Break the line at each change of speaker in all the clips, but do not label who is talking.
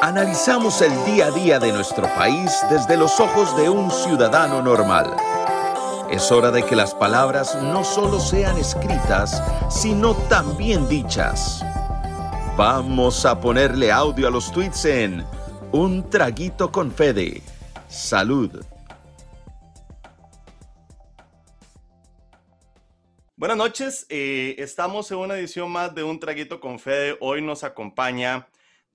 Analizamos el día a día de nuestro país desde los ojos de un ciudadano normal. Es hora de que las palabras no solo sean escritas, sino también dichas. Vamos a ponerle audio a los tweets en Un Traguito con Fede. Salud.
Buenas noches, eh, estamos en una edición más de Un Traguito con Fede. Hoy nos acompaña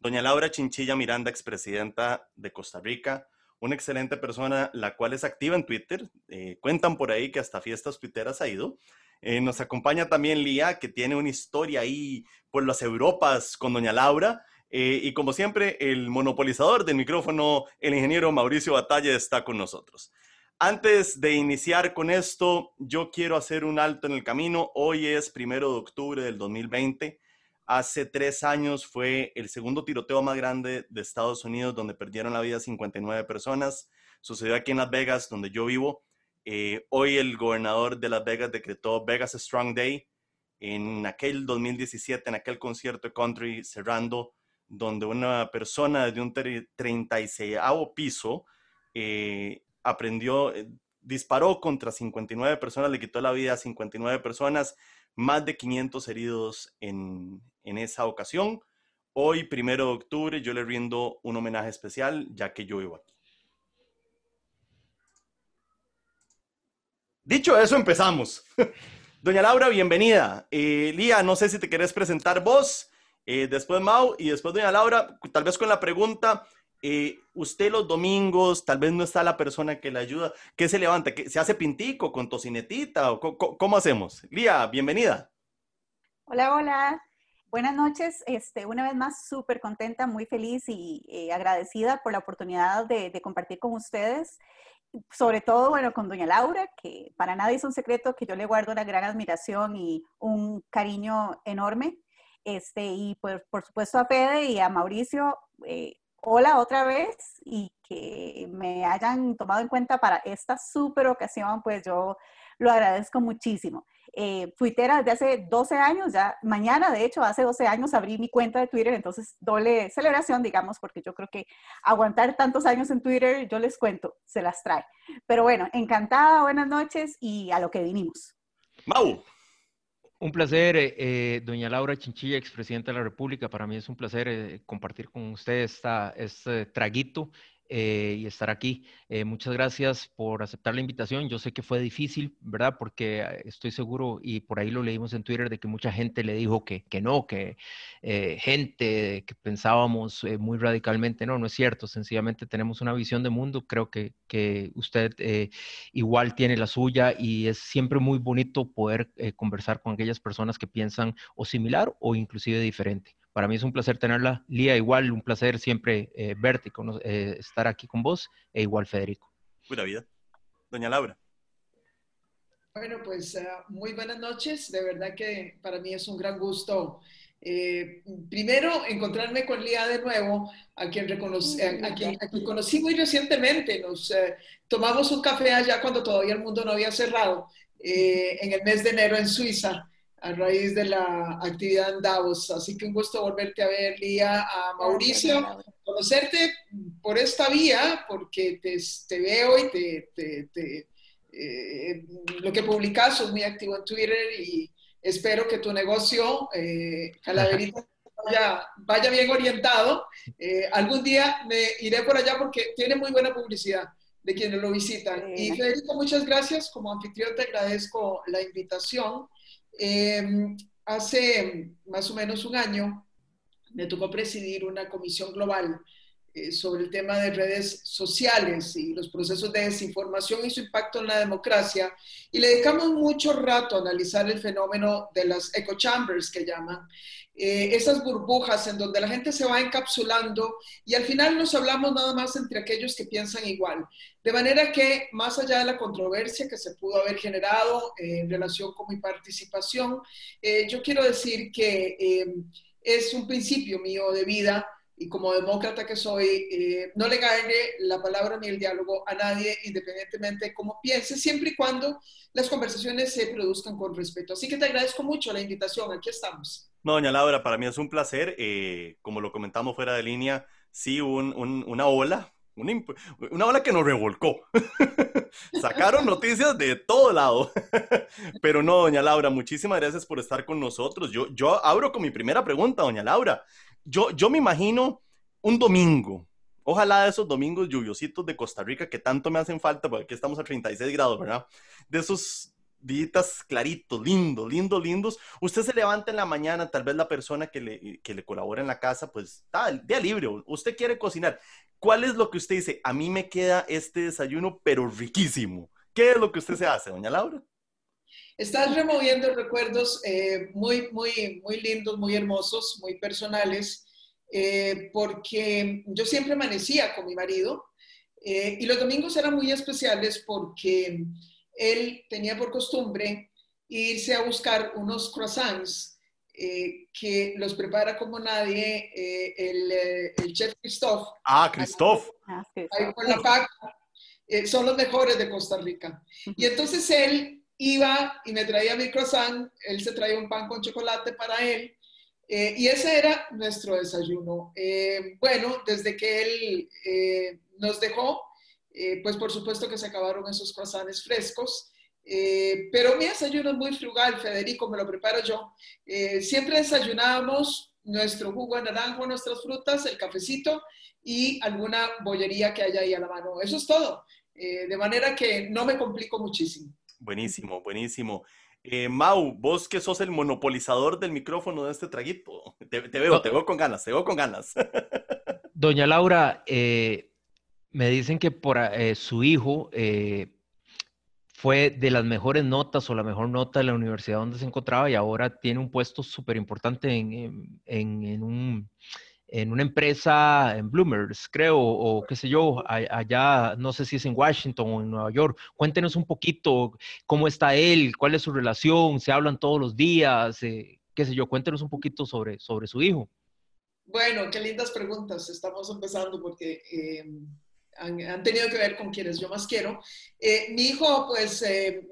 doña Laura Chinchilla Miranda, expresidenta de Costa Rica, una excelente persona, la cual es activa en Twitter. Eh, cuentan por ahí que hasta fiestas twitteras ha ido. Eh, nos acompaña también Lía, que tiene una historia ahí por las Europas con doña Laura. y como siempre, el monopolizador del micrófono, el ingeniero Mauricio Batalla, está con nosotros. Antes de iniciar con esto, yo quiero hacer un alto en el camino. Hoy es primero de octubre del 2020. Hace tres años fue el segundo tiroteo más grande de Estados Unidos, donde perdieron la vida 59 personas. Sucedió aquí en Las Vegas, donde yo vivo. Eh, hoy el gobernador de Las Vegas decretó Vegas Strong Day. En aquel 2017, en aquel concierto de country cerrando, donde una persona de un 36 piso eh, aprendió, eh, disparó contra 59 personas, le quitó la vida a 59 personas, más de 500 heridos en, esa ocasión. Hoy, primero de octubre, yo le rindo un homenaje especial, ya que yo vivo aquí. Dicho eso, empezamos. Doña Laura, bienvenida. Eh, Lía, no sé si te querés presentar vos, eh, después Mau y después Doña Laura, tal vez con la pregunta, eh, usted los domingos, tal vez no está la persona que le ayuda, ¿qué se levanta? ¿Se hace pintico con tocinetita? O cómo, hacemos? Lía, bienvenida.
Hola, hola. Buenas noches. Este, una vez más, súper contenta, muy feliz y eh, agradecida por la oportunidad de, de, compartir con ustedes. Sobre todo, bueno, con doña Laura, que para nadie es un secreto que yo le guardo una gran admiración y un cariño enorme. Este, y pues, por supuesto a Fede y a Mauricio, eh, hola otra vez y que me hayan tomado en cuenta para esta súper ocasión, pues yo lo agradezco muchísimo. Eh, desde hace 12 años, ya mañana de hecho, hace 12 años abrí mi cuenta de Twitter, entonces doble celebración, digamos, porque yo creo que aguantar tantos años en Twitter, yo les cuento, se las trae. Pero bueno, encantada, buenas noches y a lo que vinimos.
Mau.
Un placer, eh, eh, doña Laura Chinchilla, expresidenta de la República. Para mí es un placer eh, compartir con usted esta, este traguito eh, y estar aquí. Eh, muchas gracias por aceptar la invitación. Yo sé que fue difícil, ¿verdad? Porque eh, estoy seguro, y por ahí lo leímos en Twitter, de que mucha gente le dijo que, que no, que gente que pensábamos muy radicalmente, no, no es cierto. Sencillamente tenemos una visión de mundo. Creo que, que usted igual tiene la suya y es siempre muy bonito poder conversar con aquellas personas que piensan o similar o inclusive diferente. Para mí es un placer tenerla. Lía, igual, un placer siempre eh, verte, eh, estar aquí con vos, e igual Federico.
Buena vida. Doña Laura.
Bueno, pues eh, muy buenas noches. De verdad que para mí es un gran gusto. primero, encontrarme con Lía de nuevo, a quien, a, quien, conocí muy recientemente. Nos tomamos un café allá cuando todavía el mundo no había cerrado, en el mes de enero en Suiza a raíz de la actividad en Davos. Así que un gusto volverte a ver, Lía, a Mauricio, conocerte por esta vía, porque te, veo y te, eh, lo que publicas, sos muy activo en Twitter y espero que tu negocio, eh, Calaverita, vaya, vaya, bien orientado. Eh, algún día me iré por allá porque tiene muy buena publicidad de quienes lo visitan. Y Federico, muchas gracias. Como anfitrión te agradezco la invitación. Em, hace más o menos un año me tocó presidir una comisión global eh, sobre el tema de redes sociales y los procesos de desinformación y su impacto en la democracia. Y le dedicamos mucho rato a analizar el fenómeno de las echo chambers que llaman, eh, esas burbujas en donde la gente se va encapsulando y al final nos hablamos nada más entre aquellos que piensan igual. De manera que, más allá de la controversia que se pudo haber generado eh, en relación con mi participación, yo quiero decir que es un principio mío de vida y como demócrata que soy, no le gane la palabra ni el diálogo a nadie, independientemente de cómo piense, siempre y cuando las conversaciones se produzcan con respeto. Así que te agradezco mucho la invitación, aquí estamos.
No, doña Laura, para mí es un placer. Eh, como lo comentamos fuera de línea, sí, una ola, una, ola que nos revolcó. Sacaron noticias de todo lado. Pero no, doña Laura, muchísimas gracias por estar con nosotros. Yo, yo abro con mi primera pregunta, doña Laura. Yo, yo me imagino un domingo, Ojalá de esos domingos lluviositos de Costa Rica que tanto me hacen falta, porque estamos a 36 grados, ¿verdad? De esos días claritos, lindos, lindos, lindos. Usted se levanta en la mañana, tal vez la persona que le, que le colabora en la casa, pues está día libre, usted quiere cocinar. ¿Cuál es lo que usted dice? A mí me queda este desayuno, pero riquísimo. ¿Qué es lo que usted se hace, doña Laura?
Estás removiendo recuerdos eh, muy, muy, muy lindos, muy hermosos, muy personales, eh, porque yo siempre amanecía con mi marido eh, y los domingos eran muy especiales porque él tenía por costumbre irse a buscar unos croissants eh, que los prepara como nadie eh, eh, el, chef Christophe.
Ah, Christophe.
Ahí por la PAC. son los mejores de Costa Rica. Y entonces él iba y me traía mi croissant, él se traía un pan con chocolate para él. y ese era nuestro desayuno. bueno, desde que él nos dejó, eh, pues por supuesto que se acabaron esos croissants frescos. Eh, pero mi desayuno es muy frugal, Federico, me lo preparo yo. Eh, siempre desayunábamos nuestro jugo de naranja, nuestras frutas, el cafecito y alguna bollería que haya ahí a la mano. Eso es todo. de manera que no me complico muchísimo.
Buenísimo, buenísimo. Mau, vos que sos el monopolizador del micrófono de este traguito, te, veo, te veo con ganas, te veo con ganas.
Doña Laura, me dicen que por eh, su hijo eh, fue de las mejores notas o la mejor nota de la universidad donde se encontraba y ahora tiene un puesto súper importante en, en, una empresa en Bloomers, creo, o qué sé yo, allá, no sé si es en Washington o en Nueva York. Cuéntenos un poquito cómo está él, cuál es su relación, se hablan todos los días, eh, qué sé yo, cuéntenos un poquito sobre, sobre su hijo.
Bueno, qué lindas preguntas. Estamos empezando porque han, tenido que ver con quienes yo más quiero. Eh, mi hijo, pues, eh,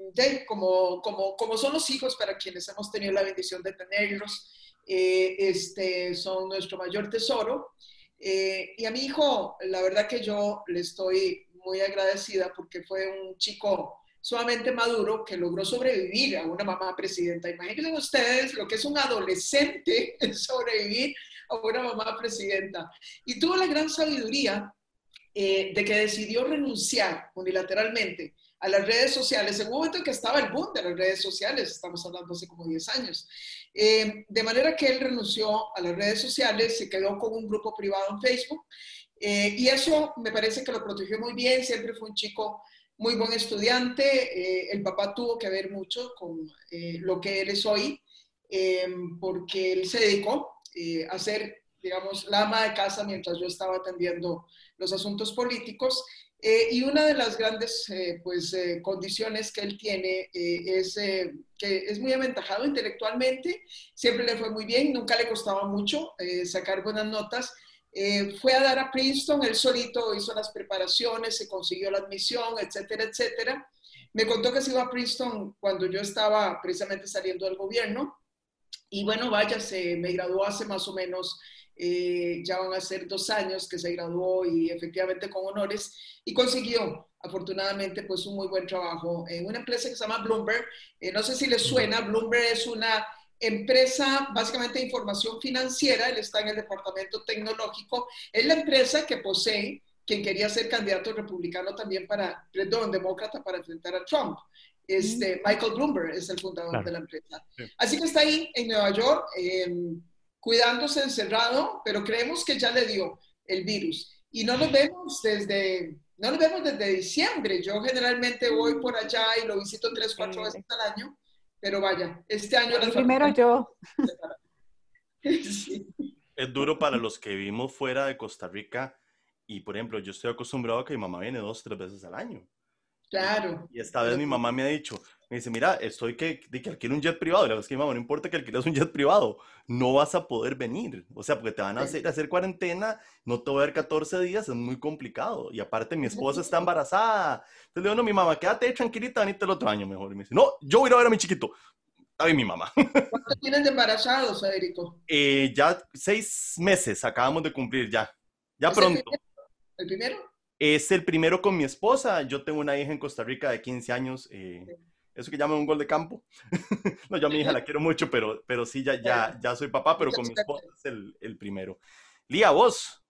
como, como, como son los hijos para quienes hemos tenido la bendición de tenerlos, eh, este, son nuestro mayor tesoro. y a mi hijo, la verdad que yo le estoy muy agradecida porque fue un chico sumamente maduro que logró sobrevivir a una mamá presidenta. Imagínense ustedes lo que es un adolescente sobrevivir a una mamá presidenta. Y tuvo la gran sabiduría eh, de que decidió renunciar unilateralmente a las redes sociales en un momento en que estaba el boom de las redes sociales, estamos hablando hace como 10 años. Eh, de manera que él renunció a las redes sociales, se quedó con un grupo privado en Facebook eh, y eso me parece que lo protegió muy bien, siempre fue un chico muy buen estudiante, el papá tuvo que ver mucho con lo que él es hoy, porque él se dedicó a ser digamos, la ama de casa mientras yo estaba atendiendo los asuntos políticos. Eh, y una de las grandes eh, pues, eh, condiciones que él tiene es que es muy aventajado intelectualmente, siempre le fue muy bien, nunca le costaba mucho sacar buenas notas. fue a dar a Princeton, él solito hizo las preparaciones, se consiguió la admisión, etcétera, etcétera. Me contó que se iba a Princeton cuando yo estaba precisamente saliendo del gobierno. Y bueno, vaya, se me graduó hace más o menos eh, ya van a ser dos años que se graduó y efectivamente con honores y consiguió afortunadamente pues un muy buen trabajo en una empresa que se llama Bloomberg. Eh, no sé si les suena, Bloomberg es una empresa básicamente de información financiera, él está en el departamento tecnológico, es la empresa que posee quien quería ser candidato republicano también para, perdón, demócrata para enfrentar a Trump. Este, Michael Bloomberg es el fundador de la empresa. Así que está ahí en Nueva York cuidándose encerrado, pero creemos que ya le dio el virus. Y no nos vemos desde, no nos vemos desde diciembre. Yo generalmente voy por allá y lo visito tres, cuatro veces al año, pero vaya, este año...
primero yo.
Es duro para los que vivimos fuera de Costa Rica y, por ejemplo, yo estoy acostumbrado a que mi mamá viene dos, tres veces al año.
Claro.
Y esta vez mi mamá me ha dicho, me dice, mira, estoy que, de que alquile un jet privado. Y le digo, es que mamá, no importa que alquiles un jet privado, no vas a poder venir. O sea, porque te van a hacer, hacer cuarentena, no te voy a ver 14 días, es muy complicado. Y aparte mi esposa está embarazada. Entonces le digo, no, mi mamá, quédate tranquilita, venite el otro año mejor. Y me dice, no, yo voy a ir a ver a mi chiquito. Bien mi mamá.
¿Cuánto tienes de embarazados, Federico?
Eh, ya seis meses acabamos de cumplir ya Ya pronto.
El primero?
Es el primero con mi esposa. Yo tengo una hija en Costa Rica de 15 años. Eh, eso que llaman un gol de campo. no, yo a mi hija la quiero mucho, pero, pero sí, ya, ya, ya soy papá, pero con mi esposa es el, el primero. Lía, vos.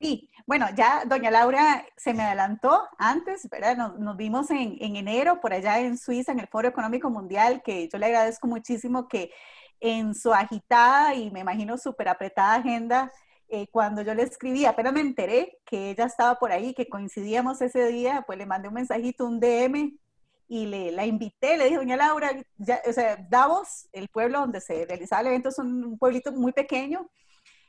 Sí, bueno, ya doña Laura se me adelantó antes, ¿verdad? Nos, vimos en, en, enero por allá en Suiza, en el Foro Económico Mundial, que yo le agradezco muchísimo que en su agitada y me imagino súper apretada agenda, eh, cuando yo le escribí, apenas me enteré que ella estaba por ahí, que coincidíamos ese día, pues le mandé un mensajito, un DM, y le, la invité, le dije, doña Laura, ya, o sea, Davos, el pueblo donde se realizaba el evento, es un pueblito muy pequeño,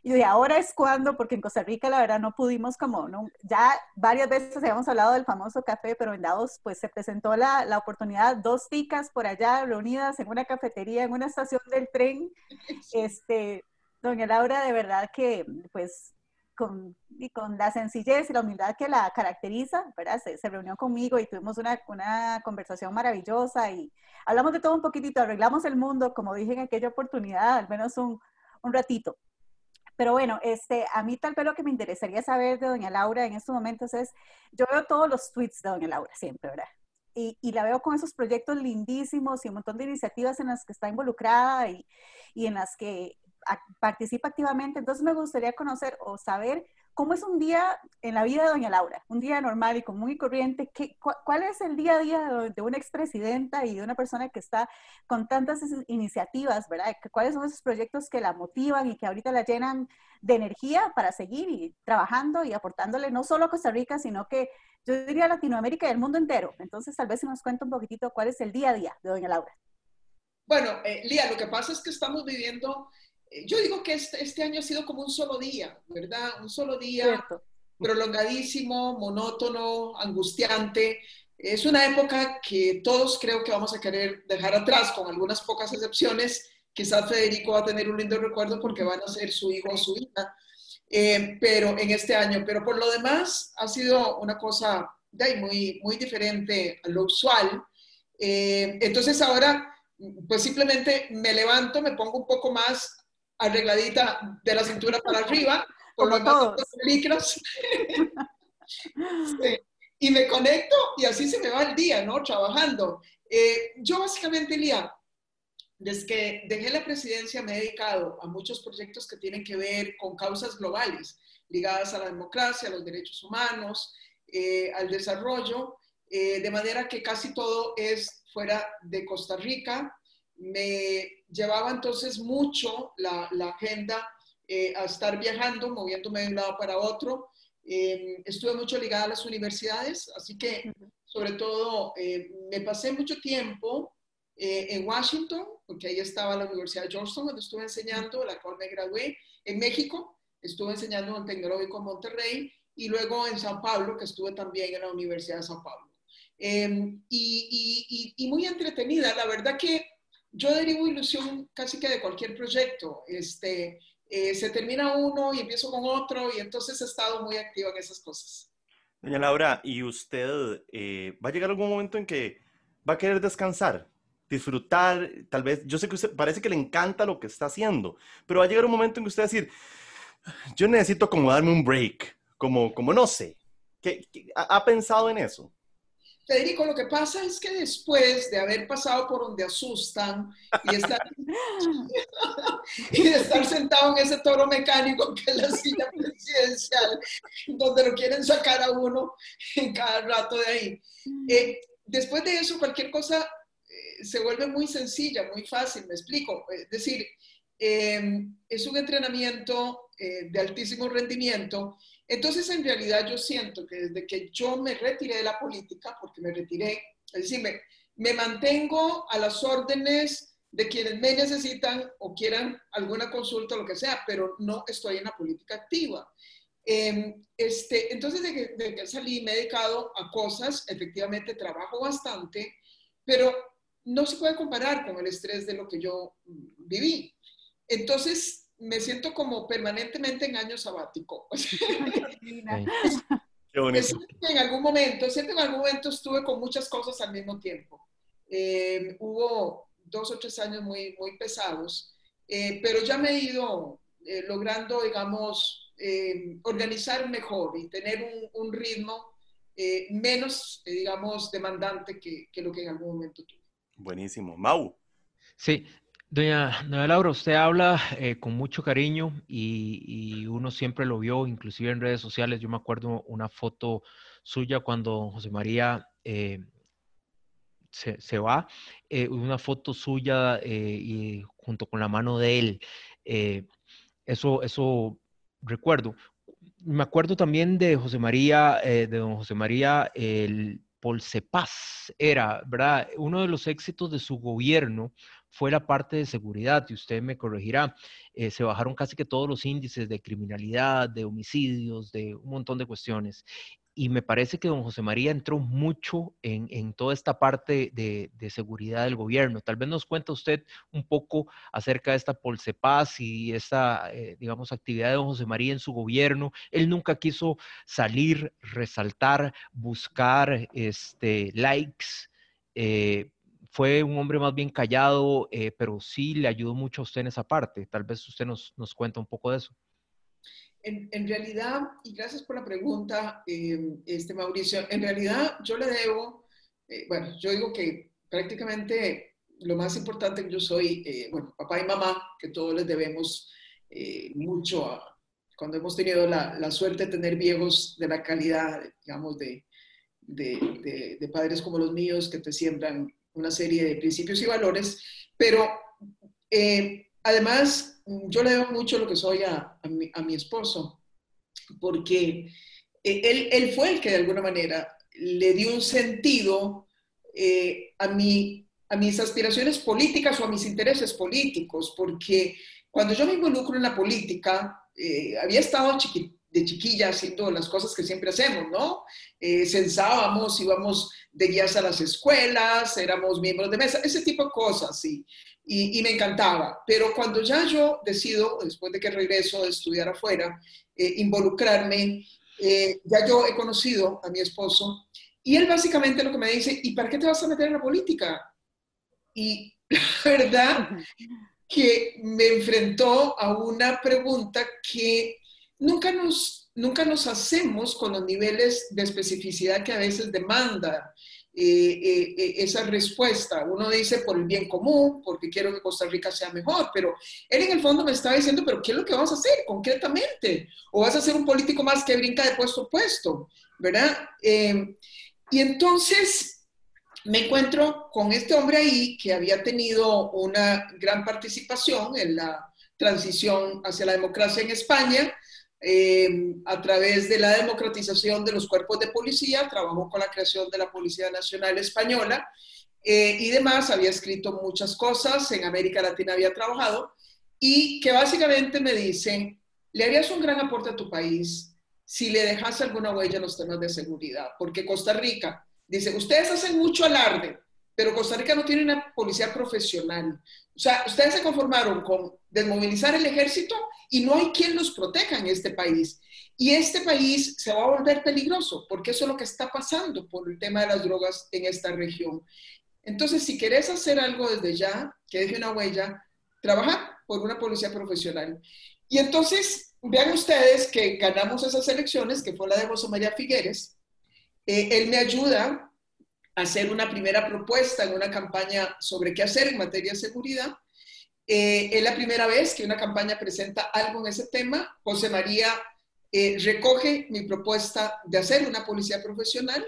y de ahora es cuando, porque en Costa Rica la verdad no pudimos como, no, ya varias veces habíamos hablado del famoso café, pero en Dados pues se presentó la, la oportunidad, dos ticas por allá reunidas en una cafetería, en una estación del tren. Este, doña Laura, de verdad que pues con, y con la sencillez y la humildad que la caracteriza, ¿verdad? Se, se, reunió conmigo y tuvimos una, una conversación maravillosa y hablamos de todo un poquitito, arreglamos el mundo, como dije en aquella oportunidad, al menos un, un ratito. Pero bueno, este, a mí tal vez lo que me interesaría saber de doña Laura en estos momentos es, yo veo todos los tweets de doña Laura siempre, ¿verdad? Y, y, la veo con esos proyectos lindísimos y un montón de iniciativas en las que está involucrada y, y en las que participa activamente. Entonces me gustaría conocer o saber ¿Cómo es un día en la vida de doña Laura? Un día normal y común y corriente. ¿Qué, ¿Cuál es el día a día de una expresidenta y de una persona que está con tantas iniciativas, verdad? ¿Cuáles son esos proyectos que la motivan y que ahorita la llenan de energía para seguir y trabajando y aportándole no solo a Costa Rica, sino que yo diría Latinoamérica y el mundo entero? Entonces, tal vez se nos cuenta un poquitito cuál es el día a día de doña Laura.
Bueno, eh, Lía, lo que pasa es que estamos viviendo yo digo que este, este, año ha sido como un solo día, ¿verdad? Un solo día prolongadísimo, monótono, angustiante. Es una época que todos creo que vamos a querer dejar atrás, con algunas pocas excepciones. Quizás Federico va a tener un lindo recuerdo porque van a ser su hijo o su hija, eh, pero en este año. Pero por lo demás ha sido una cosa muy, muy diferente a lo usual. Eh, entonces ahora, pues simplemente me levanto, me pongo un poco más arregladita de la cintura para arriba, por lo menos licras. Y me conecto y así se me va el día, ¿no? Trabajando. Eh, yo básicamente, Lía, desde que dejé la presidencia me he dedicado a muchos proyectos que tienen que ver con causas globales, ligadas a la democracia, a los derechos humanos, eh, al desarrollo, eh, de manera que casi todo es fuera de Costa Rica, me llevaba entonces mucho la, la agenda eh, a estar viajando, moviéndome de un lado para otro. Eh, estuve mucho ligada a las universidades, así que sobre todo eh, me pasé mucho tiempo en Washington, porque ahí estaba la Universidad de Georgetown, donde estuve enseñando, la cual me gradué. En México, estuve enseñando en Tecnológico Monterrey y luego en San Pablo, que estuve también en la Universidad de San Pablo. y, y, y, muy entretenida, la verdad que yo derivo ilusión casi que de cualquier proyecto. Este, eh, se termina uno y empiezo con otro y entonces he estado muy activa en esas cosas.
Doña Laura, ¿y usted eh, va a llegar algún momento en que va a querer descansar? disfrutar, tal vez, yo sé que usted parece que le encanta lo que está haciendo, pero va a llegar un momento en que usted va a decir, yo necesito como darme un break, como, como no sé, ¿Qué, ha pensado en eso?
Federico, lo que pasa es que después de haber pasado por donde asustan y estar, y de estar sentado en ese toro mecánico que es la silla presidencial, donde lo quieren sacar a uno en cada rato de ahí, eh, después de eso cualquier cosa eh, se vuelve muy sencilla, muy fácil, me explico. Es decir, eh, es un entrenamiento de altísimo rendimiento entonces, en realidad yo siento que desde que yo me retiré de la política, porque me retiré, es decir, me, mantengo a las órdenes de quienes me necesitan o quieran alguna consulta o lo que sea, pero no estoy en la política activa. Em, este, entonces, desde que, que, salí, me he dedicado a cosas, efectivamente trabajo bastante, pero no se puede comparar con el estrés de lo que yo viví. Entonces, me siento como permanentemente en año sabático. Qué bonito. En algún momento, siento que en algún momento estuve con muchas cosas al mismo tiempo. Eh, hubo dos o tres años muy, muy pesados, eh, pero ya me he ido eh, logrando, digamos, eh, organizar mejor y tener un, ritmo eh, menos, digamos, demandante que, que, lo que en algún momento tuve.
Buenísimo. Mau.
Sí, Doña, Laura, usted habla con mucho cariño y, uno siempre lo vio, inclusive en redes sociales. Yo me acuerdo una foto suya cuando José María se, va, una foto suya y junto con la mano de él. eso, eso recuerdo. Me acuerdo también de José María, eh, de don José María, el Polsepaz era, ¿verdad? Uno de los éxitos de su gobierno fue la parte de seguridad, y usted me corregirá, eh, se bajaron casi que todos los índices de criminalidad, de homicidios, de un montón de cuestiones y me parece que don José María entró mucho en, toda esta parte de, seguridad del gobierno. Tal vez nos cuenta usted un poco acerca de esta Polsepaz y esta, eh, digamos, actividad de don José María en su gobierno. Él nunca quiso salir, resaltar, buscar este, likes. Eh, fue un hombre más bien callado, eh, pero sí le ayudó mucho a usted en esa parte. Tal vez usted nos, nos cuenta un poco de eso.
En, realidad, y gracias por la pregunta, eh, este Mauricio, en realidad yo le debo, eh, bueno, yo digo que prácticamente lo más importante que yo soy, eh, bueno, papá y mamá, que todos les debemos mucho a, cuando hemos tenido la, suerte de tener viejos de la calidad, digamos, de, de, de, padres como los míos, que te siembran una serie de principios y valores, pero además yo le debo mucho lo que soy a, mi, esposo, porque eh, él, fue el que de alguna manera le dio un sentido eh, a, mi, a mis aspiraciones políticas o a mis intereses políticos, porque cuando yo me involucro en la política, eh, había estado de chiquilla haciendo las cosas que siempre hacemos, ¿no? censábamos, íbamos de guías a las escuelas, éramos miembros de mesa, ese tipo de cosas, sí y, me encantaba. Pero cuando ya yo decido, después de que regreso de estudiar afuera, eh, involucrarme, eh, ya yo he conocido a mi esposo y él básicamente lo que me dice, ¿y para qué te vas a meter en la política? Y la verdad que me enfrentó a una pregunta que nunca nos, nunca nos hacemos con los niveles de especificidad que a veces demanda eh, eh, eh, esa respuesta. Uno dice por el bien común, porque quiero que Costa Rica sea mejor, pero él en el fondo me estaba diciendo, pero ¿qué es lo que vamos a hacer concretamente? ¿O vas a ser un político más que brinca de puesto a puesto? ¿Verdad? y entonces me encuentro con este hombre ahí que había tenido una gran participación en la transición hacia la democracia en España, eh, a través de la democratización de los cuerpos de policía, trabajó con la creación de la Policía Nacional Española eh, y demás, había escrito muchas cosas, en América Latina había trabajado, y que básicamente me dicen, le harías un gran aporte a tu país si le dejas alguna huella en los temas de seguridad, porque Costa Rica, dice, ustedes hacen mucho alarde, pero Costa Rica no tiene una policía profesional. O sea, ustedes se conformaron con desmovilizar el ejército y no hay quien los proteja en este país. Y este país se va a volver peligroso, porque eso es lo que está pasando por el tema de las drogas en esta región. Entonces, si querés hacer algo desde ya, que deje una huella, trabaja por una policía profesional. Y entonces, vean ustedes que ganamos esas elecciones, que fue la de José María Figueres. Eh, él me ayuda hacer una primera propuesta en una campaña sobre qué hacer en materia de seguridad. Eh, es la primera vez que una campaña presenta algo en ese tema. José María eh, recoge mi propuesta de hacer una policía profesional.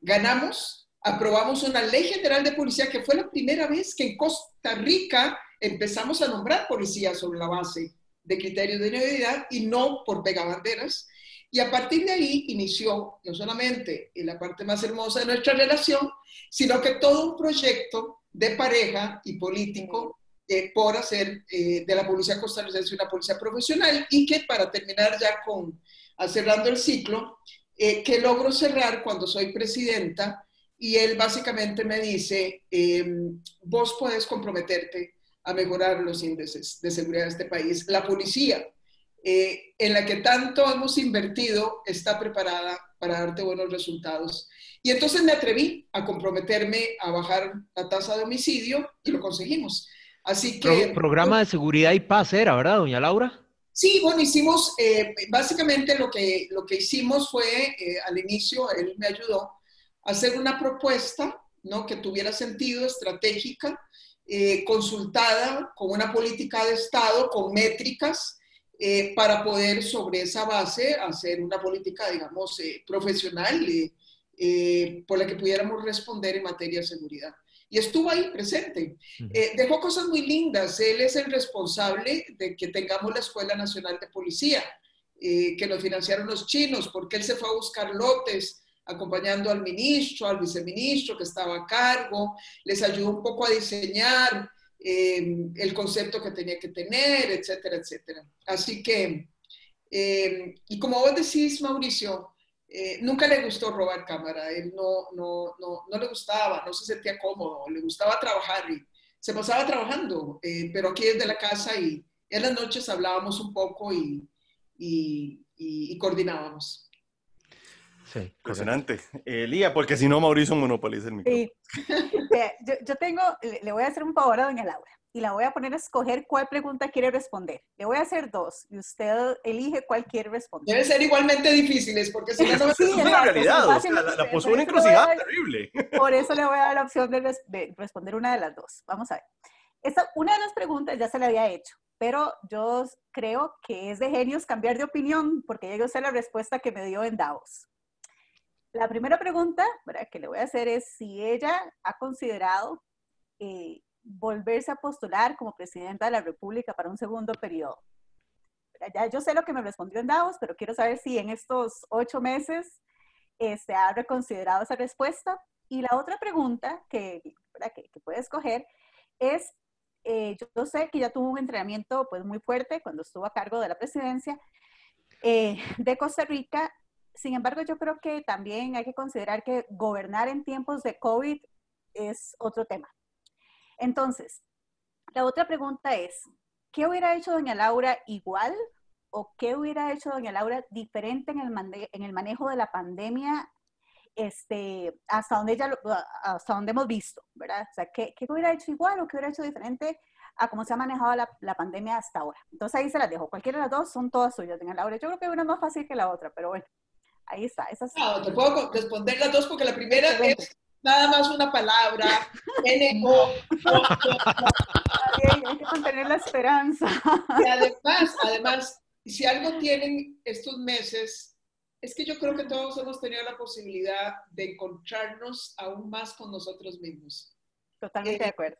Ganamos, aprobamos una ley general de policía que fue la primera vez que en Costa Rica empezamos a nombrar policías sobre la base de criterios de idoneidad y no por pegabanderas. Y a partir de ahí inició no solamente la parte más hermosa de nuestra relación, sino que todo un proyecto de pareja y político eh, por hacer eh, de la policía costarricense una policía profesional y que para terminar ya con, cerrando el ciclo, eh, que logro cerrar cuando soy presidenta y él básicamente me dice, em, vos podés comprometerte a mejorar los índices de seguridad de este país. La policía, en la que tanto hemos invertido, está preparada para darte buenos resultados. Y entonces me atreví a comprometerme a bajar la tasa de homicidio y lo conseguimos. Así que...
programa de seguridad y paz era, ¿verdad, doña Laura?
Sí, bueno, hicimos, eh, básicamente lo que, lo que hicimos fue, eh, al inicio, él me ayudó a hacer una propuesta, ¿no? Que tuviera sentido, estratégica, eh, consultada con una política de Estado, con métricas, para poder sobre esa base hacer una política, digamos, profesional por la que pudiéramos responder en materia de seguridad y estuvo ahí presente. Eh, dejó cosas muy lindas. Él es el responsable de que tengamos la Escuela Nacional de Policía, eh, que nos financiaron los chinos, porque él se fue a buscar lotes acompañando al ministro, al viceministro que estaba a cargo, les ayudó un poco a diseñar eh, el concepto que tenía que tener, etcétera, etcétera. Así que, y como vos decís, Mauricio, eh, nunca le gustó robar cámara, él no, no, no, no, le gustaba, no se sentía cómodo, le gustaba trabajar y se pasaba trabajando, eh, pero aquí desde la casa y en las noches hablábamos un poco y, y, coordinábamos.
Sí, impresionante. Elía, porque si no Mauricio monopoliza el micrófono.
Sí. yo, yo, tengo, le voy a hacer un favor a doña Laura y la voy a poner a escoger cuál pregunta quiere responder. Le voy a hacer dos y usted elige cuál quiere responder.
Deben ser igualmente difíciles porque si no, no
sí, es una realidad. O sea, la, la puso una encrucijada terrible.
Por eso le voy a dar la opción de, de, responder una de las dos. Vamos a ver. Esta, una de las preguntas ya se le había hecho, pero yo creo que es de genios cambiar de opinión porque llegué a usted la respuesta que me dio en Davos. La primera pregunta ¿verdad? que le voy a hacer es si ella ha considerado eh, volverse a postular como presidenta de la República para un segundo periodo. Ya yo sé lo que me respondió en Davos, pero quiero saber si en estos ocho meses se este, ha reconsiderado esa respuesta. Y la otra pregunta que, que, que puede escoger es, eh, yo sé que ya tuvo un entrenamiento pues, muy fuerte cuando estuvo a cargo de la presidencia eh, de Costa Rica. Sin embargo, yo creo que también hay que considerar que gobernar en tiempos de COVID es otro tema. Entonces, la otra pregunta es, ¿qué hubiera hecho doña Laura igual o qué hubiera hecho doña Laura diferente en el, en el manejo de la pandemia este, hasta donde ella hasta donde hemos visto, ¿verdad? O sea, ¿qué, ¿qué, hubiera hecho igual o qué hubiera hecho diferente a cómo se ha manejado la, la, pandemia hasta ahora? Entonces ahí se las dejo. Cualquiera de las dos son todas suyas, doña Laura. Yo creo que una es más fácil que la otra, pero bueno, ahí está. Esas...
No, te puedo responder las dos porque la primera es nada más una palabra, N-O.
Hay que mantener la esperanza.
Y además, además, si algo tienen estos meses, es que yo creo que todos hemos tenido la posibilidad de encontrarnos aún más con nosotros mismos.
Totalmente de acuerdo.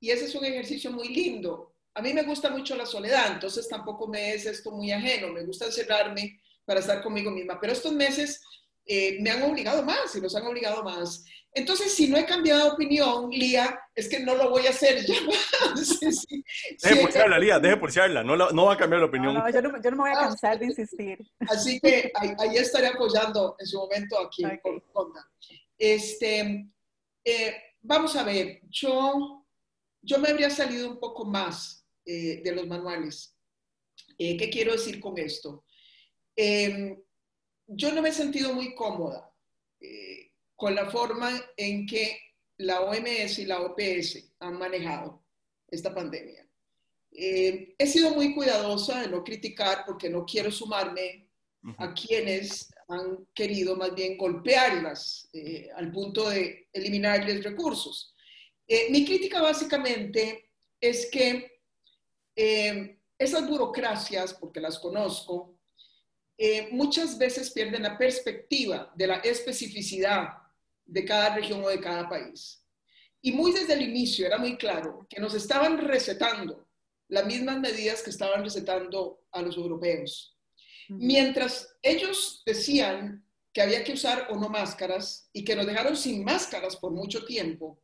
Y ese es un ejercicio muy lindo. A mí me gusta mucho la soledad, entonces tampoco me es esto muy ajeno. Me gusta encerrarme para estar conmigo misma. Pero estos meses eh, me han obligado más y nos han obligado más. Entonces, si no he cambiado de opinión, Lía, es que no lo voy a hacer ya más.
deje por charla, Lía, deje por charla, no, no va a cambiar la opinión.
No, yo, no, yo, no, me voy a ah, cansar de insistir.
Así que ahí, estaré apoyando en su momento aquí en Este, eh, vamos a ver, yo, yo me habría salido un poco más eh, de los manuales. Eh, ¿Qué quiero decir con esto? Em, yo no me he sentido muy cómoda con la forma en que la OMS y la OPS han manejado esta pandemia. Eh, he sido muy cuidadosa de no criticar porque no quiero sumarme a quienes han querido más bien golpearlas eh, al punto de eliminarles recursos. Eh, mi crítica básicamente es que esas burocracias, porque las conozco, muchas veces pierden la perspectiva de la especificidad de cada región o de cada país. Y muy desde el inicio era muy claro que nos estaban recetando las mismas medidas que estaban recetando a los europeos. Mientras ellos decían que había que usar o no máscaras y que nos dejaron sin máscaras por mucho tiempo,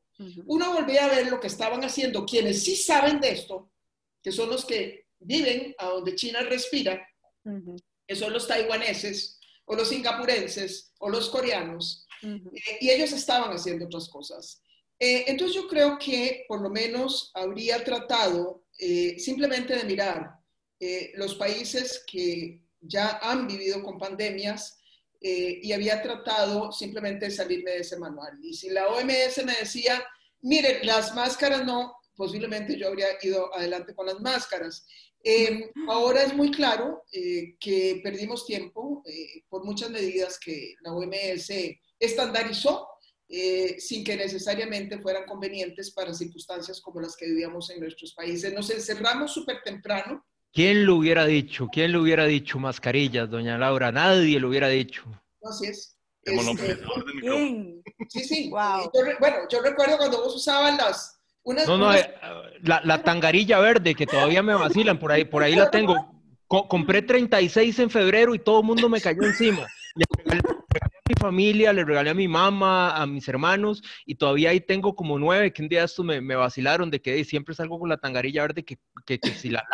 uno volvía a ver lo que estaban haciendo quienes sí saben de esto, que son los que viven a donde China respira, que son los taiwaneses o los singapurenses o los coreanos, eh, y ellos estaban haciendo otras cosas. Eh, entonces yo creo que por lo menos habría tratado eh, simplemente de mirar los países que ya han vivido con pandemias y había tratado simplemente de salirme de ese manual. Y si la OMS me decía, mire, las máscaras no, posiblemente yo habría ido adelante con las máscaras. Eh, ahora es muy claro eh, que perdimos tiempo eh, por muchas medidas que la OMS estandarizó sin que necesariamente fueran convenientes para circunstancias como las que vivíamos en nuestros países. Nos encerramos súper temprano.
¿Quién lo hubiera dicho? ¿Quién lo hubiera dicho mascarillas, doña Laura? Nadie lo hubiera dicho.
Así es.
Este,
sí, sí. Wow. bueno, yo recuerdo cuando vos usabas las,
no, no, eh, la, tangarilla verde que todavía me vacilan, por ahí, por ahí la tengo. compré 36 en febrero y todo el mundo me cayó encima. Le regalé, a mi familia, le regalé a mi mamá, a mis hermanos y todavía ahí tengo como nueve que un día estos me, vacilaron de que siempre salgo con la tangarilla verde que, que, si la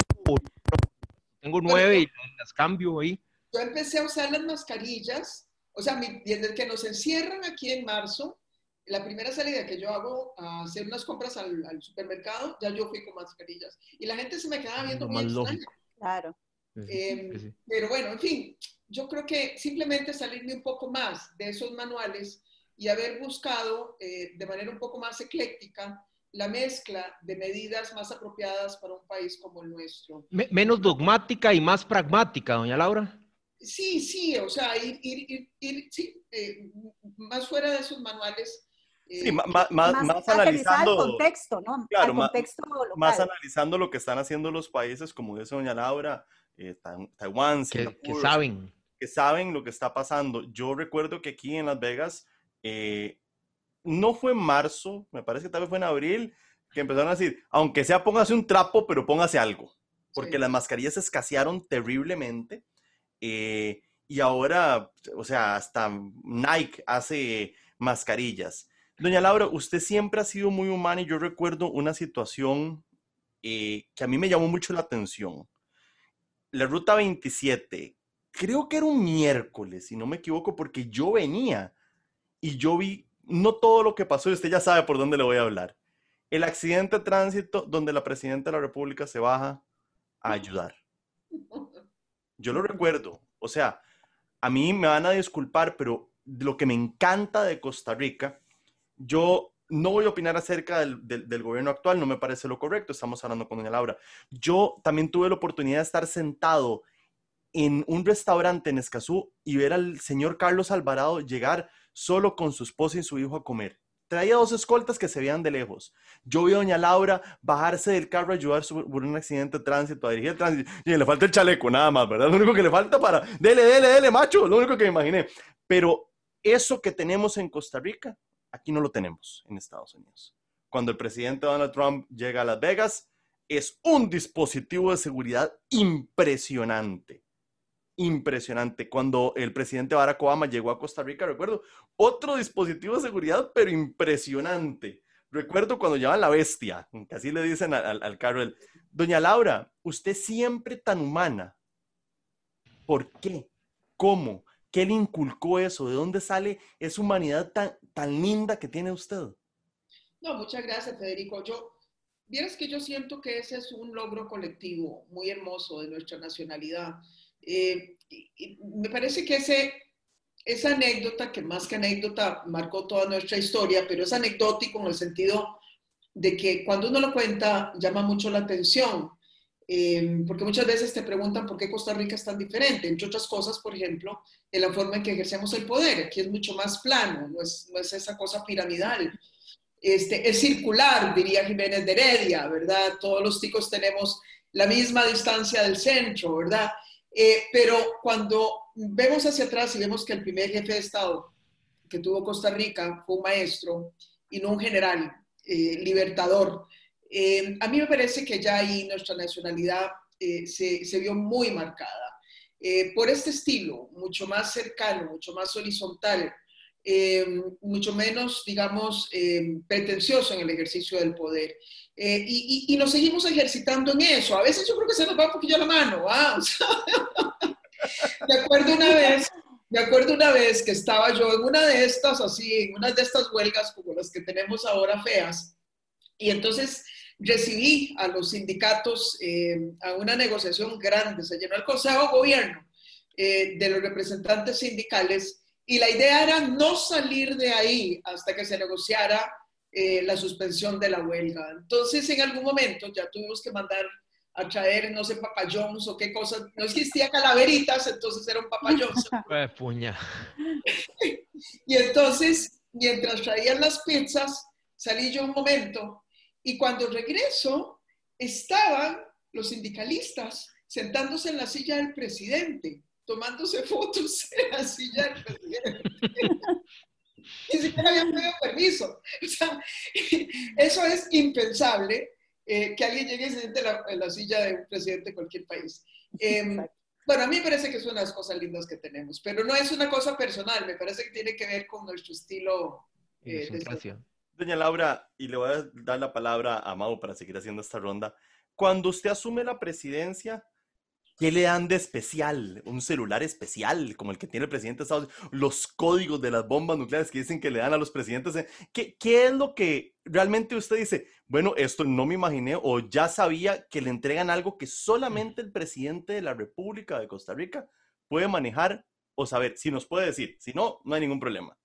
tengo nueve y las cambio ahí.
Yo empecé a usar las mascarillas, o sea, desde que nos encierran aquí en marzo, la primera salida que yo hago a hacer unas compras al, supermercado, ya yo fui con mascarillas. Y la gente se me quedaba viendo muy extraño.
Claro.
Em, pero bueno, en fin, yo creo que simplemente salirme un poco más de esos manuales y haber buscado eh, de manera un poco más ecléctica la mezcla de medidas más apropiadas para un país como el nuestro.
menos dogmática y más pragmática, doña Laura.
Sí, sí, o sea, ir, ir, ir, sí, eh, más fuera de esos manuales
Sí, más, más, analizando.
el contexto, ¿no?
Claro, más, analizando lo que están haciendo los países, como dice doña Laura, eh, Taiwán,
que, que, saben.
Que saben lo que está pasando. Yo recuerdo que aquí en Las Vegas, eh, no fue en marzo, me parece que tal vez fue en abril, que empezaron a decir, aunque sea póngase un trapo, pero póngase algo. Porque las mascarillas escasearon terriblemente. Eh, y ahora, o sea, hasta Nike hace mascarillas. Doña Laura, usted siempre ha sido muy humana y yo recuerdo una situación eh, que a mí me llamó mucho la atención. La ruta 27, creo que era un miércoles, si no me equivoco, porque yo venía y yo vi no todo lo que pasó y usted ya sabe por dónde le voy a hablar. El accidente de tránsito donde la presidenta de la República se baja a ayudar. Yo lo recuerdo. O sea, a mí me van a disculpar, pero lo que me encanta de Costa Rica yo no voy a opinar acerca del, gobierno actual, no me parece lo correcto, estamos hablando con doña Laura. Yo también tuve la oportunidad de estar sentado en un restaurante en Escazú y ver al señor Carlos Alvarado llegar solo con su esposa y su hijo a comer. Traía dos escoltas que se veían de lejos. Yo vi a doña Laura bajarse del carro a ayudar por un accidente de tránsito, a dirigir el tránsito. Y le falta el chaleco, nada más, ¿verdad? Lo único que le falta para... Dele, dele, dele, macho. Lo único que me imaginé. Pero eso que tenemos en Costa Rica Aquí no lo tenemos en Estados Unidos. Cuando el presidente Donald Trump llega a Las Vegas, es un dispositivo de seguridad impresionante. Impresionante. Cuando el presidente Barack Obama llegó a Costa Rica, recuerdo, otro dispositivo de seguridad, pero impresionante. Recuerdo cuando llaman la bestia, que así le dicen al, al, carro. Doña Laura, usted siempre tan humana. ¿Por qué? ¿Cómo? ¿Qué le inculcó eso? ¿De dónde sale esa humanidad tan, tan linda que tiene usted?
No, muchas gracias, Federico. Yo, vieras que yo siento que ese es un logro colectivo muy hermoso de nuestra nacionalidad. Eh, me parece que ese, esa anécdota, que más que anécdota marcó toda nuestra historia, pero es anecdótico en el sentido de que cuando uno lo cuenta llama mucho la atención. Em, porque muchas veces te preguntan por qué Costa Rica es tan diferente, entre otras cosas, por ejemplo, en la forma en que ejercemos el poder. Aquí es mucho más plano, no es, no es esa cosa piramidal. Este, es circular, diría Jiménez de Heredia, ¿verdad? Todos los ticos tenemos la misma distancia del centro, ¿verdad? Eh, pero cuando vemos hacia atrás y vemos que el primer jefe de Estado que tuvo Costa Rica fue un maestro y no un general eh, libertador, eh, a mí me parece que ya ahí nuestra nacionalidad eh, se, vio muy marcada eh, por este estilo, mucho más cercano, mucho más horizontal, mucho menos, digamos, pretencioso en el ejercicio del poder. Y, y, nos seguimos ejercitando en eso. A veces yo creo que se nos va un poquillo la mano. me acuerdo una vez me acuerdo una vez que estaba yo en una de estas, así, en una de estas huelgas como las que tenemos ahora feas, y entonces recibí a los sindicatos eh, a una negociación grande, se llenó el Consejo de Gobierno eh, de los representantes sindicales y la idea era no salir de ahí hasta que se negociara eh, la suspensión de la huelga. Entonces, en algún momento ya tuvimos que mandar a traer, no sé, papayons o qué cosas. No existía calaveritas, entonces era un papayón.
puña.
y entonces, mientras traían las pizzas, salí yo un momento y cuando regreso, estaban los sindicalistas sentándose en la silla del presidente, tomándose fotos en la silla del presidente. Ni siquiera habían pedido permiso. O sea, eso es impensable eh, que alguien llegue y se siente en la, silla de un presidente de cualquier país. Em, bueno, a mí me parece que es una de las cosas lindas que tenemos, pero no es una cosa personal, me parece que tiene que ver con nuestro estilo.
Eh, de
Doña Laura, y le voy a dar la palabra a Mau para seguir haciendo esta ronda. Cuando usted asume la presidencia, ¿Qué le dan de especial? Un celular especial, como el que tiene el presidente de Estados Unidos. Los códigos de las bombas nucleares que dicen que le dan a los presidentes. ¿Qué, ¿Qué, es lo que realmente usted dice? Bueno, esto no me imaginé o ya sabía que le entregan algo que solamente el presidente de la República de Costa Rica puede manejar o saber. Si nos puede decir. Si no, no hay ningún problema.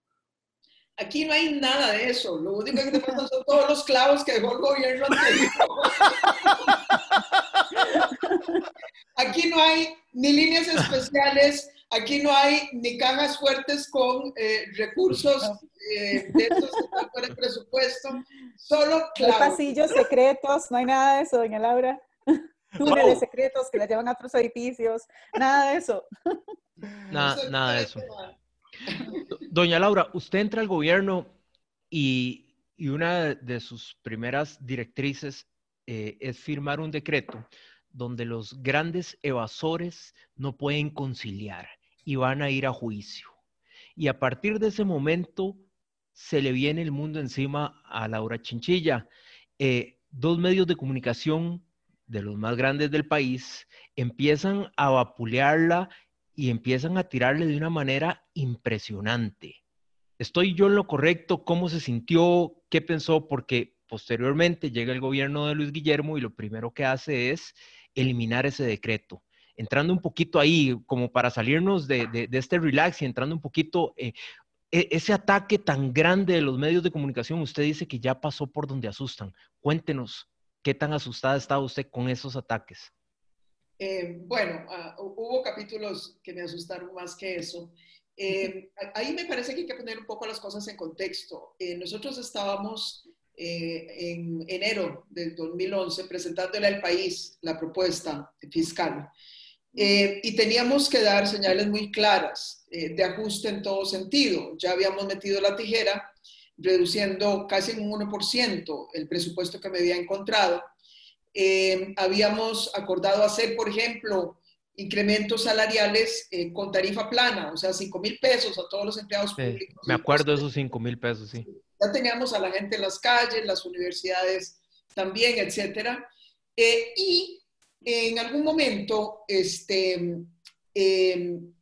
Aquí no hay nada de eso. Lo único que te pasan son todos los clavos que dejó el gobierno anterior. Aquí no hay ni líneas especiales, aquí no hay ni cajas fuertes con eh, recursos eh, de estos por el presupuesto, solo clavos.
No hay pasillos secretos, no hay nada de eso, doña Laura. Túneles secretos que la llevan a otros edificios, nada de eso.
Nada, nada de eso. Doña Laura, usted entra al gobierno y, una de sus primeras directrices eh, es firmar un decreto donde los grandes evasores no pueden conciliar y van a ir a juicio. Y a partir de ese momento se le viene el mundo encima a Laura Chinchilla. Eh, dos medios de comunicación de los más grandes del país empiezan a vapulearla y empiezan a tirarle de una manera impresionante. ¿Estoy yo en lo correcto? ¿Cómo se sintió? ¿Qué pensó? Porque posteriormente llega el gobierno de Luis Guillermo y lo primero que hace es eliminar ese decreto. Entrando un poquito ahí, como para salirnos de, este relax y entrando un poquito, eh, e, ese ataque tan grande de los medios de comunicación, usted dice que ya pasó por donde asustan. Cuéntenos, ¿qué tan asustada estaba usted con esos ataques?
Eh, bueno, ah, hubo capítulos que me asustaron más que eso. Eh, ahí me parece que hay que poner un poco las cosas en contexto. nosotros estábamos eh, en enero del 2011 presentándole al país la propuesta fiscal. Eh, y teníamos que dar señales muy claras eh, de ajuste en todo sentido. Ya habíamos metido la tijera, reduciendo casi en un 1% el presupuesto que me había encontrado. Habíamos acordado hacer, por ejemplo, incrementos salariales con tarifa plana, o sea, 5 mil pesos a todos los empleados públicos.
Me acuerdo de esos 5 mil pesos, sí.
Ya teníamos a la gente en las calles, las universidades también, etcétera. Eh, y en algún momento, este, em,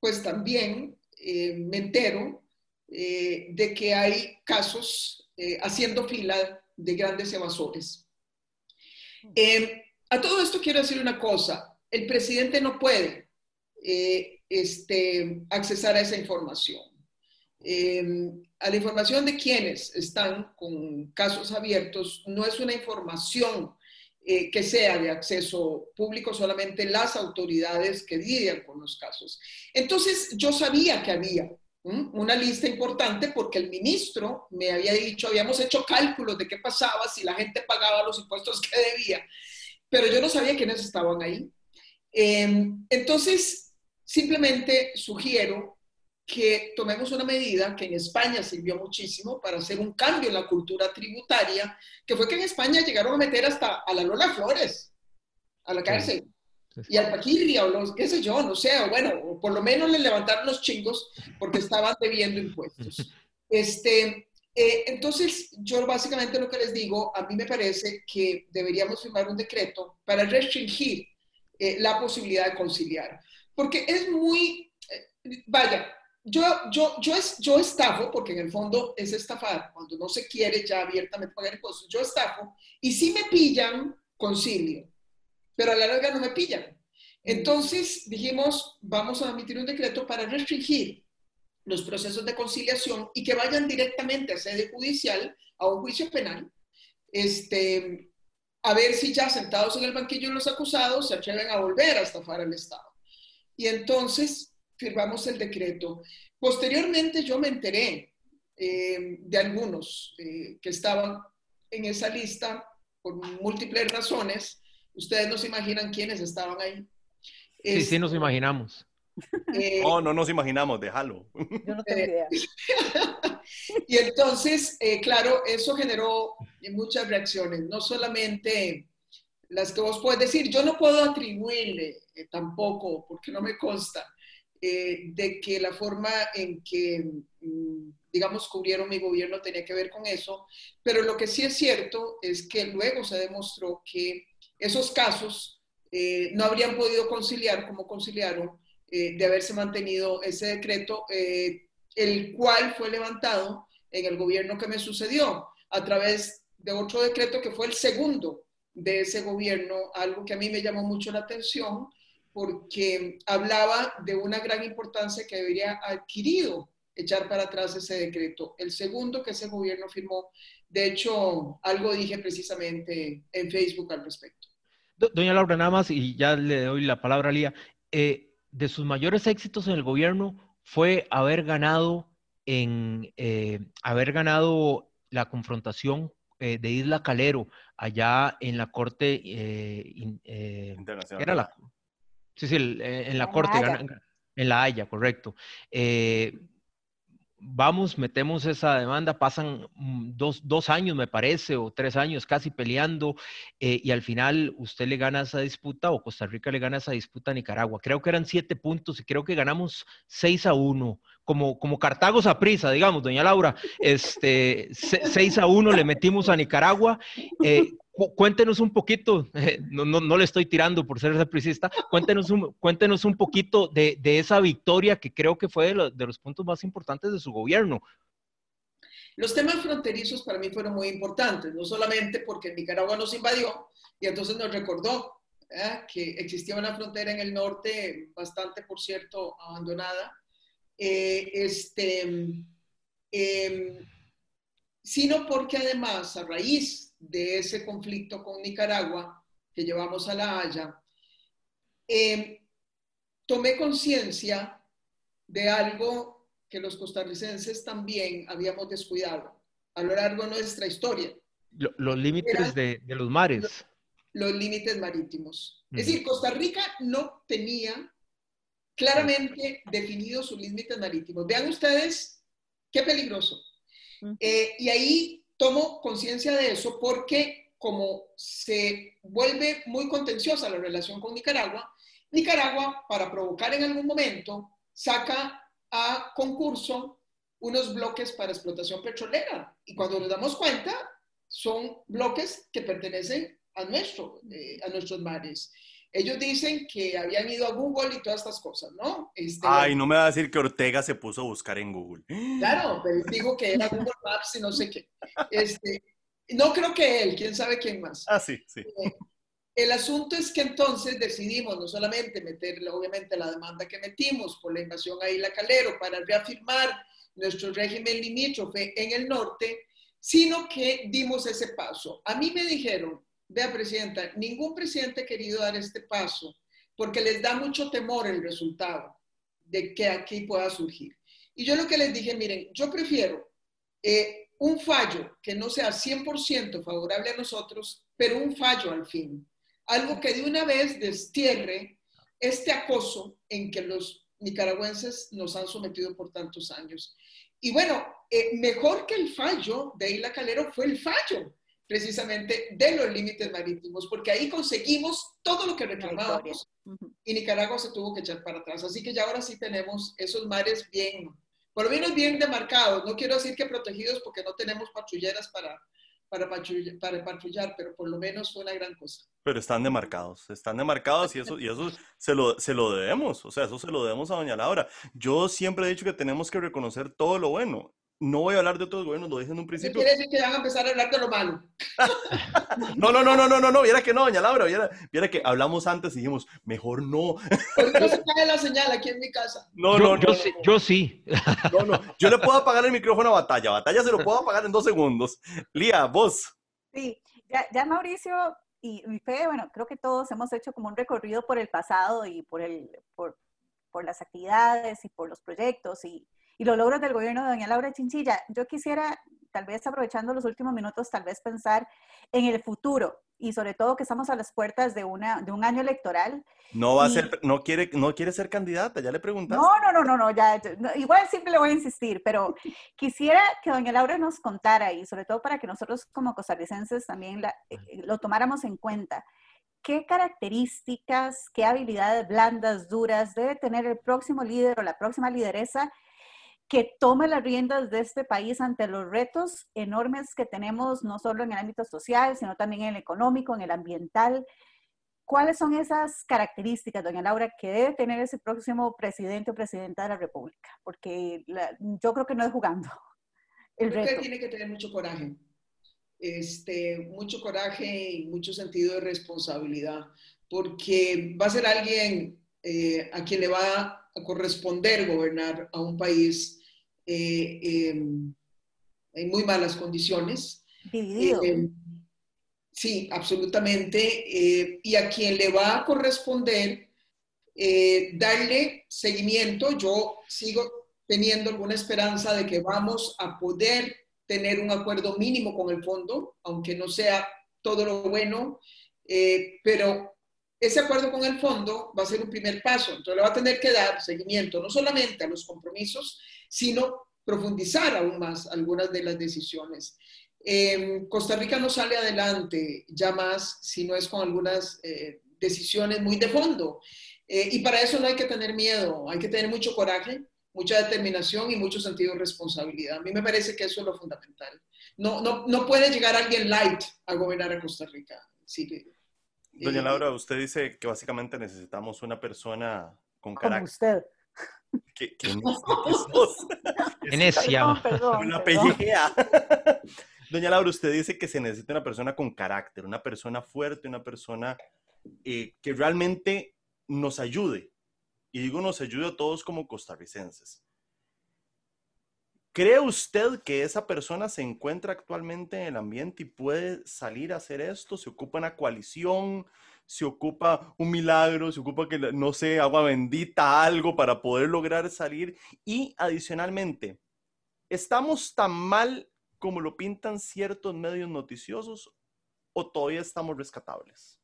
pues también eh, me entero eh, de que hay casos haciendo fila de grandes evasores. Em, a todo esto quiero decir una cosa, el presidente no puede este, accesar a esa información. Em, a la información de quienes están con casos abiertos no es una información eh, que sea de acceso público, solamente las autoridades que lidian con los casos. Entonces, yo sabía que había una lista importante porque el ministro me había dicho, habíamos hecho cálculos de qué pasaba si la gente pagaba los impuestos que debía, pero yo no sabía quiénes estaban ahí. Em, entonces, simplemente sugiero que tomemos una medida que en España sirvió muchísimo para hacer un cambio en la cultura tributaria, que fue que en España llegaron a meter hasta a la Lola Flores a la cárcel. Y al Paquirria, o los, qué sé yo, no sé, o bueno, por lo menos le levantaron los chingos porque estaban debiendo impuestos. Este, eh, entonces, yo básicamente lo que les digo, a mí me parece que deberíamos firmar un decreto para restringir eh, la posibilidad de conciliar. Porque es muy, eh, vaya, yo, yo, yo, es, yo estafo, porque en el fondo es estafar, cuando no se quiere ya abiertamente pagar impuestos, yo estafo, y si me pillan, concilio, pero a la larga no me pillan. Entonces dijimos, vamos a emitir un decreto para restringir los procesos de conciliación y que vayan directamente a sede judicial, a un juicio penal, este, a ver si ya sentados en el banquillo los acusados se atreven a volver a estafar al Estado. Y entonces firmamos el decreto. Posteriormente yo me enteré eh, de algunos eh, que estaban en esa lista por múltiples razones. Ustedes no se imaginan quiénes estaban ahí.
Sí, sí nos imaginamos.
Eh, no, no nos imaginamos, déjalo.
Yo no tengo idea.
y entonces, claro, eso generó muchas reacciones, no solamente las que vos puedes decir, yo no puedo atribuirle tampoco, porque no me consta, eh, de que la forma en que, mm, digamos, cubrieron mi gobierno tenía que ver con eso, pero lo que sí es cierto es que luego se demostró que esos casos eh, no habrían podido conciliar como conciliaron eh, de haberse mantenido ese decreto, el cual fue levantado en el gobierno que me sucedió a través de otro decreto que fue el segundo de ese gobierno, algo que a mí me llamó mucho la atención porque hablaba de una gran importancia que debería adquirido echar para atrás ese decreto. El segundo que ese gobierno firmó, de hecho, algo dije precisamente en Facebook al respecto.
Doña Laura, nada más, y ya le doy la palabra a Lía, eh, de sus mayores éxitos en el gobierno fue haber ganado en eh, haber ganado la confrontación eh, de Isla Calero allá en la corte internacional. Era la, Sí, sí, eh, en la, corte, en la Haya, correcto. Eh, vamos, metemos esa demanda, pasan mm, dos, años, me parece, o tres años casi peleando, eh, y al final usted le gana esa disputa o Costa Rica le gana esa disputa a Nicaragua. Creo que eran siete puntos y creo que ganamos seis a uno, como, como Cartago a prisa, digamos, doña Laura, este, seis a uno le metimos a Nicaragua. cuéntenos un poquito, no, no, le estoy tirando por ser sapricista, cuéntenos un, cuéntenos un poquito de, de, esa victoria que creo que fue de, de, los puntos más importantes de su gobierno.
Los temas fronterizos para mí fueron muy importantes, no solamente porque Nicaragua nos invadió y entonces nos recordó que existía una frontera en el norte, bastante, por cierto, abandonada, eh, este, eh, sino porque además, a raíz de ese conflicto con Nicaragua que llevamos a La Haya, eh, tomé conciencia de algo que los costarricenses también habíamos descuidado a lo largo de nuestra historia.
los límites de, los mares.
Los, límites marítimos. Es decir, Costa Rica no tenía claramente definidos sus límites marítimos. Vean ustedes qué peligroso. Eh, y ahí tomo conciencia de eso porque como se vuelve muy contenciosa la relación con Nicaragua, Nicaragua, para provocar en algún momento, saca a concurso unos bloques para explotación petrolera. Y cuando nos damos cuenta, son bloques que pertenecen a, nuestro, eh, a nuestros mares. Ellos dicen que habían ido a Google y todas estas cosas, ¿no?
Este, Ay, no me va a decir que Ortega se puso a buscar en Google.
Claro, pero dijo que era Google Maps y no sé qué. Este, no creo que él, quién sabe quién más.
Ah, sí, sí.
Eh, el asunto es que entonces decidimos no solamente meter, obviamente, la demanda que metimos por la invasión a Isla Calero para reafirmar nuestro régimen limítrofe en el norte, sino que dimos ese paso. A mí me dijeron, Vea, Presidenta, ningún presidente ha querido dar este paso porque les da mucho temor el resultado de que aquí pueda surgir. Y yo lo que les dije, miren, yo prefiero eh, un fallo que no sea 100% favorable a nosotros, pero un fallo al fin. Algo que de una vez destierre este acoso en que los nicaragüenses nos han sometido por tantos años. Y bueno, eh, mejor que el fallo de Isla Calero fue el fallo precisamente de los límites marítimos, porque ahí conseguimos todo lo que reclamábamos y Nicaragua se tuvo que echar para atrás. Así que ya ahora sí tenemos esos mares bien, por lo menos bien demarcados. No quiero decir que protegidos porque no tenemos patrulleras para, para, patrullar, para patrullar, pero por lo menos fue una gran cosa.
Pero están demarcados, están demarcados y eso, y eso se, lo, se lo debemos, o sea, eso se lo debemos a doña Laura. Yo siempre he dicho que tenemos que reconocer todo lo bueno no voy a hablar de otros gobiernos, lo dije en un principio.
Quiere decir que van a empezar a hablar de lo malo.
no, no, no, no, no, no, no, viera que no, doña Laura, viera, viera que hablamos antes y dijimos, mejor no.
Porque no se cae la señal aquí en mi casa.
No,
yo,
no,
yo, sí, yo sí.
No, no, yo le puedo apagar el micrófono a Batalla, Batalla se lo puedo apagar en dos segundos. Lía, vos.
Sí, ya, ya Mauricio y, y Fede, bueno, creo que todos hemos hecho como un recorrido por el pasado y por, el, por, por las actividades y por los proyectos y, y los logros del gobierno de doña Laura Chinchilla. Yo quisiera, tal vez aprovechando los últimos minutos, tal vez pensar en el futuro y sobre todo que estamos a las puertas de, una, de un año electoral.
No va a ser, no quiere, no quiere ser candidata, ya le preguntaste.
No, no, no, no, no, ya, igual siempre le voy a insistir, pero quisiera que doña Laura nos contara y sobre todo para que nosotros como costarricenses también la, eh, lo tomáramos en cuenta. ¿Qué características, qué habilidades blandas, duras debe tener el próximo líder o la próxima lideresa que tome las riendas de este país ante los retos enormes que tenemos, no solo en el ámbito social, sino también en el económico, en el ambiental. ¿Cuáles son esas características, doña Laura, que debe tener ese próximo presidente o presidenta de la República? Porque yo creo que no es jugando.
El Usted tiene que tener mucho coraje, este, mucho coraje y mucho sentido de responsabilidad, porque va a ser alguien eh, a quien le va a corresponder gobernar a un país eh, em, en muy malas condiciones.
Dividido.
Eh, sí, absolutamente. Y a quien le va a corresponder darle seguimiento. Yo sigo teniendo alguna esperanza de que vamos a poder tener un acuerdo mínimo con el fondo, aunque no sea todo lo bueno, pero ese acuerdo con el fondo va a ser un primer paso. Entonces le va a tener que dar seguimiento no solamente a los compromisos, sino profundizar aún más algunas de las decisiones. Eh, Costa Rica no sale adelante ya más si no es con algunas eh, decisiones muy de fondo. Eh, y para eso no hay que tener miedo, hay que tener mucho coraje, mucha determinación y mucho sentido de responsabilidad. A mí me parece que eso es lo fundamental. No, no, no puede llegar alguien light a gobernar a Costa Rica. Sí,
Doña eh, Laura, usted dice que básicamente necesitamos una persona con carácter. Como
usted.
¿Qué, qué. Una pellejea. Doña Laura, usted dice que se necesita una persona con carácter, una persona fuerte, una persona eh, que realmente nos ayude. Y digo, nos ayude a todos como costarricenses. ¿Cree usted que esa persona se encuentra actualmente en el ambiente y puede salir a hacer esto? ¿Se ocupa una coalición? ¿Se ocupa un milagro? ¿Se ocupa que, no sé, agua bendita, algo para poder lograr salir? Y adicionalmente, ¿estamos tan mal como lo pintan ciertos medios noticiosos o todavía estamos rescatables?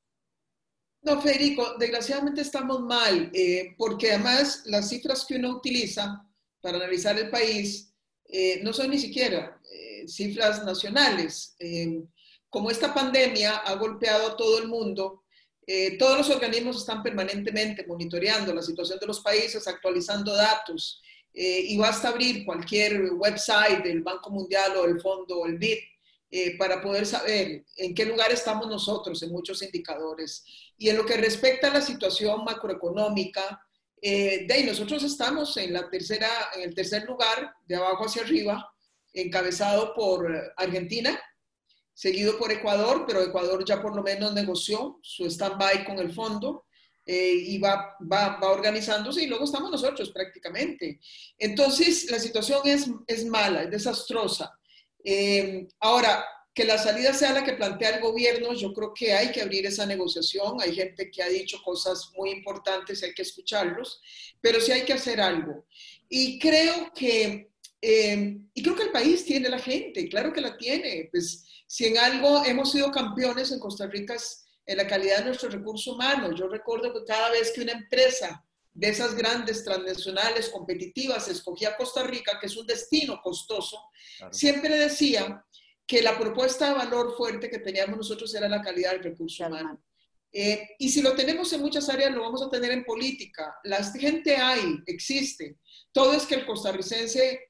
No, Federico, desgraciadamente estamos mal, eh, porque además las cifras que uno utiliza para analizar el país eh, no son ni siquiera eh, cifras nacionales. Eh, como esta pandemia ha golpeado a todo el mundo, todos los organismos están permanentemente monitoreando la situación de los países, actualizando datos, y basta abrir cualquier website del Banco Mundial o del Fondo o el BID para poder saber en qué lugar estamos nosotros en muchos indicadores. Y en lo que respecta a la situación macroeconómica, eh, de ahí nosotros estamos en, la tercera, en el tercer lugar, de abajo hacia arriba, encabezado por Argentina, seguido por Ecuador, pero Ecuador ya por lo menos negoció su stand-by con el fondo eh, y va, va, va, organizándose y luego estamos nosotros prácticamente. Entonces, la situación es, es mala, es desastrosa. Eh, ahora, que la salida sea la que plantea el gobierno, yo creo que hay que abrir esa negociación. Hay gente que ha dicho cosas muy importantes, hay que escucharlos, pero sí hay que hacer algo. Y creo que, eh, y creo que el país tiene la gente, claro que la tiene. Pues si en algo hemos sido campeones en Costa Rica es en la calidad de nuestro recurso humano. Yo recuerdo que cada vez que una empresa de esas grandes transnacionales competitivas escogía Costa Rica, que es un destino costoso, siempre decía que la propuesta de valor fuerte que teníamos nosotros era la calidad del recurso humano. Eh, y si lo tenemos en muchas áreas, lo vamos a tener en política. La gente hay, existe. Todo es que el costarricense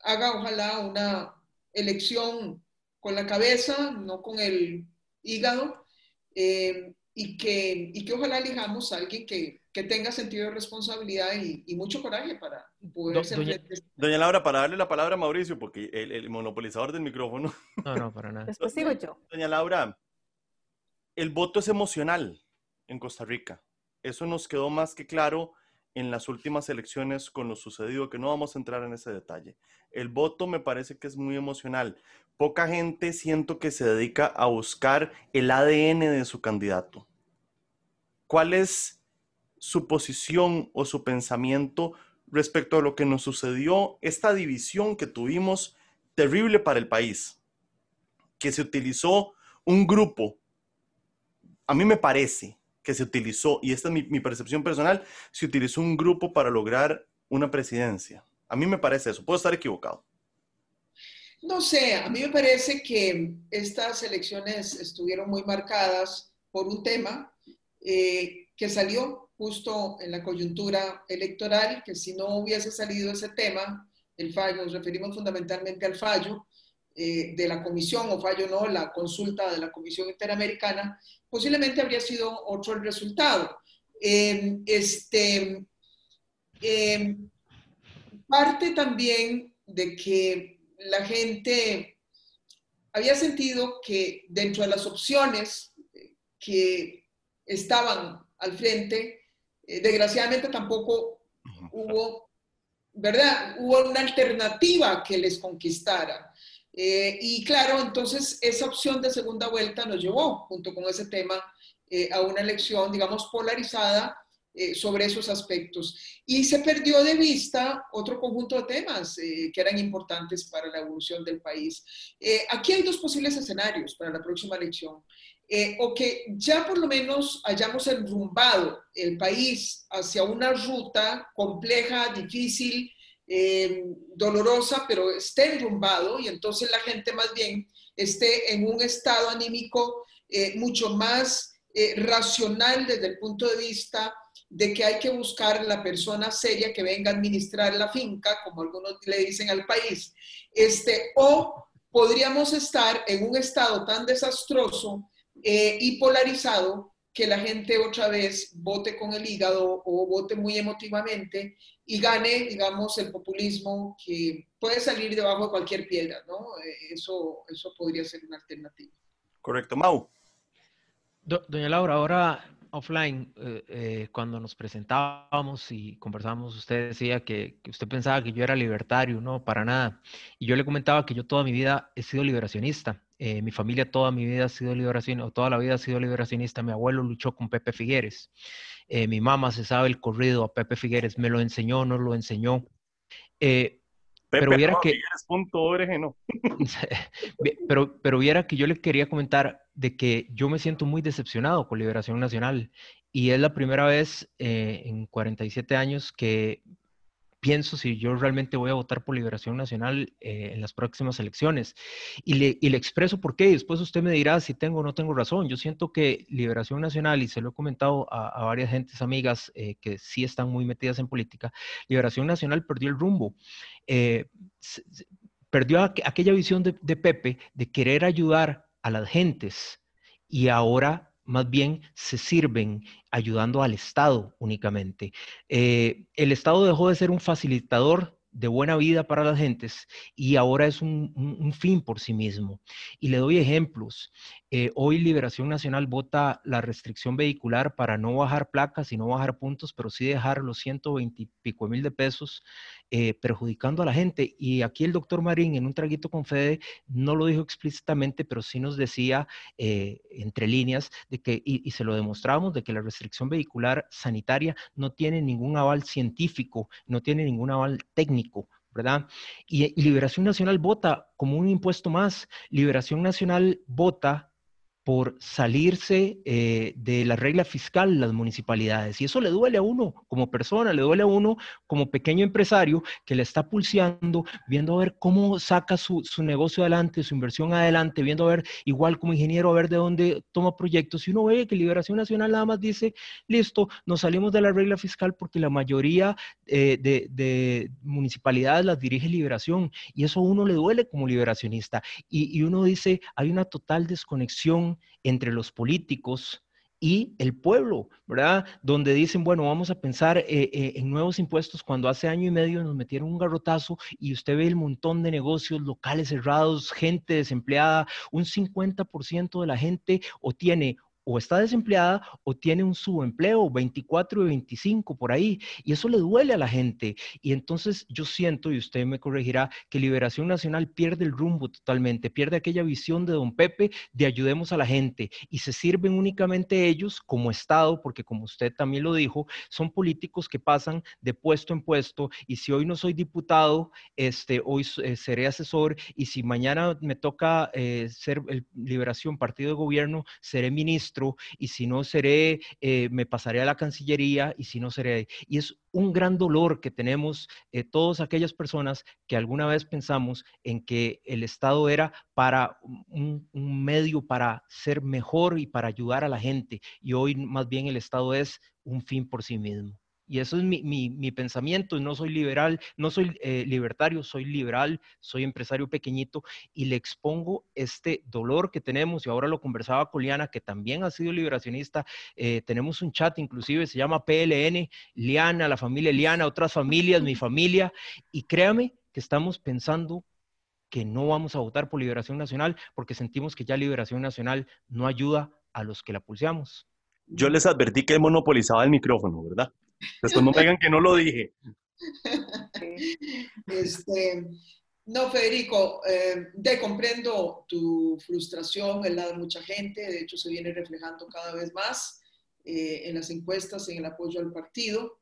haga, ojalá, una elección con la cabeza, no con el hígado, eh, y, que, y que ojalá elijamos a alguien que, que tenga sentido de responsabilidad y, mucho coraje para poder ser...
Doña, doña, Laura, para darle la palabra a Mauricio, porque el, el, monopolizador del micrófono.
No, no, para nada.
Después sigo yo.
Doña Laura, el voto es emocional en Costa Rica. Eso nos quedó más que claro en las últimas elecciones con lo sucedido, que no vamos a entrar en ese detalle. El voto me parece que es muy emocional. Poca gente siento que se dedica a buscar el ADN de su candidato. ¿Cuál es su posición o su pensamiento respecto a lo que nos sucedió, esta división que tuvimos terrible para el país, que se utilizó un grupo, a mí me parece, que se utilizó, y esta es mi, percepción personal, se utilizó un grupo para lograr una presidencia. A mí me parece eso, puedo estar equivocado.
No sé, a mí me parece que estas elecciones estuvieron muy marcadas por un tema eh, que salió justo en la coyuntura electoral, que si no hubiese salido ese tema, el fallo, nos referimos fundamentalmente al fallo, eh, de la comisión, o fallo no, la consulta de la Comisión Interamericana, posiblemente habría sido otro el resultado. Em, este, em, parte también de que la gente había sentido que dentro de las opciones que estaban al frente, eh, desgraciadamente tampoco hubo, ¿verdad? Hubo una alternativa que les conquistara. Eh, y claro, entonces esa opción de segunda vuelta nos llevó, junto con ese tema, eh, a una elección, digamos, polarizada eh, sobre esos aspectos. Y se perdió de vista otro conjunto de temas que eran importantes para la evolución del país. aquí hay dos posibles escenarios para la próxima elección. O que ya por lo menos hayamos enrumbado el país hacia una ruta compleja, difícil, eh, dolorosa, pero esté enrumbado y entonces la gente más bien esté en un estado anímico eh, mucho más eh, racional desde el punto de vista de que hay que buscar la persona seria que venga a administrar la finca, como algunos le dicen al país, este, o podríamos estar en un estado tan desastroso y polarizado que la gente otra vez vote con el hígado o vote muy emotivamente y gane, digamos, el populismo que puede salir debajo de cualquier piedra, ¿no? Eh, eso, eso podría ser una alternativa.
Correcto, Mau.
doña Laura, ahora offline, eh, eh, cuando nos presentábamos y conversábamos, usted decía que, usted pensaba que yo era libertario, no, para nada. Y yo le comentaba que yo toda mi vida he sido liberacionista. mi familia toda mi vida ha sido liberacionista, o toda la vida ha sido liberacionista. Mi abuelo luchó con Pepe Figueres. Eh, mi mamá se sabe el corrido a Pepe Figueres, me lo enseñó, no lo enseñó.
Eh, pero viera que no.
pero, pero viera que yo le quería comentar de que yo me siento muy decepcionado con Liberación Nacional y es la primera vez eh, en 47 años que pienso si yo realmente voy a votar por Liberación Nacional eh, en las próximas elecciones. Y le, expreso por qué, y después usted me dirá si tengo o no tengo razón. Yo siento que Liberación Nacional, y se lo he comentado a, varias gentes amigas eh, que sí están muy metidas en política, Liberación Nacional perdió el rumbo. Eh, perdió aquella visión de Pepe de querer ayudar a las gentes y ahora más bien se sirven ayudando al Estado únicamente. Eh, el Estado dejó de ser un facilitador de buena vida para las gentes y ahora es un, fin por sí mismo. Y le doy ejemplos. Eh, hoy Liberación Nacional vota la restricción vehicular para no bajar placas y no bajar puntos, pero sí dejar los 120 y pico mil de pesos eh, perjudicando a la gente. Y aquí el doctor Marín en un traguito con Fede no lo dijo explícitamente, pero sí nos decía eh, entre líneas de que, y, se lo demostramos, de que la restricción vehicular sanitaria no tiene ningún aval científico, no tiene ningún aval técnico. ¿verdad? y Liberación Nacional vota como un impuesto más. Liberación Nacional vota por salirse eh, de la regla fiscal las municipalidades. Y eso le duele a uno como persona, le duele a uno como pequeño empresario que le está pulseando, viendo a ver cómo saca su, negocio adelante, su inversión adelante, viendo a ver, igual como ingeniero, a ver de dónde toma proyectos. Y uno ve que Liberación Nacional nada más dice, listo, nos salimos de la regla fiscal porque la mayoría eh, de, municipalidades las dirige Liberación. Y eso a uno le duele como liberacionista. y uno dice, hay una total desconexión entre los políticos y el pueblo, ¿verdad? Donde dicen, bueno, vamos a pensar eh, eh, en nuevos impuestos cuando hace año y medio nos metieron un garrotazo y usted ve el montón de negocios locales cerrados, gente desempleada, un 50% de la gente o tiene o está desempleada o tiene un subempleo, 24 y 25 por ahí, y eso le duele a la gente. Y entonces yo siento, y usted me corregirá, que Liberación Nacional pierde el rumbo totalmente, pierde aquella visión de don Pepe de ayudemos a la gente y se sirven únicamente ellos como Estado, porque como usted también lo dijo, son políticos que pasan de puesto en puesto y si hoy no soy diputado, este, hoy eh, seré asesor y si mañana me toca eh, ser el Liberación Partido de Gobierno, seré ministro y si no seré, eh, me pasaré a la Cancillería y si no seré. Y es un gran dolor que tenemos eh, todas aquellas personas que alguna vez pensamos en que el Estado era para un, un, medio para ser mejor y para ayudar a la gente. Y hoy más bien el Estado es un fin por sí mismo. Y eso es mi, mi, mi pensamiento. No soy liberal, no soy eh, libertario, soy liberal, soy empresario pequeñito y le expongo este dolor que tenemos. Y ahora lo conversaba con Liana, que también ha sido liberacionista. Eh, tenemos un chat, inclusive se llama PLN, Liana, la familia Liana, otras familias, mi familia. Y créame que estamos pensando que no vamos a votar por Liberación Nacional porque sentimos que ya Liberación Nacional no ayuda a los que la pulseamos.
Yo les advertí que monopolizaba el micrófono, ¿verdad? No me que no lo dije.
Este, no, Federico, eh, comprendo tu frustración, el lado de mucha gente, de hecho se viene reflejando cada vez más eh, en las encuestas, en el apoyo al partido.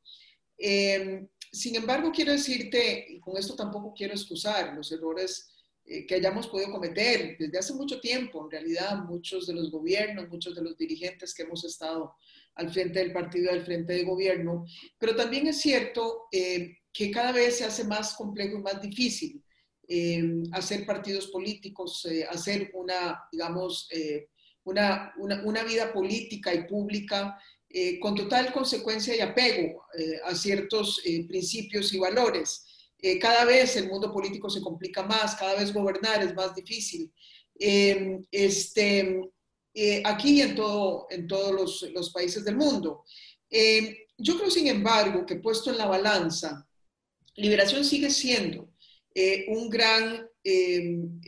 Eh, sin embargo, quiero decirte, y con esto tampoco quiero excusar los errores eh, que hayamos podido cometer desde hace mucho tiempo, en realidad muchos de los gobiernos, muchos de los dirigentes que hemos estado al frente del partido, al frente del gobierno, pero también es cierto eh, que cada vez se hace más complejo y más difícil eh, hacer partidos políticos, eh, hacer una, digamos, una, una, una, vida política y pública con total consecuencia y apego a ciertos principios y valores. cada vez el mundo político se complica más, cada vez gobernar es más difícil. este, eh, aquí y en, todo, en todos los, los países del mundo. Eh, yo creo, sin embargo, que puesto en la balanza, liberación sigue siendo eh, un, gran, un,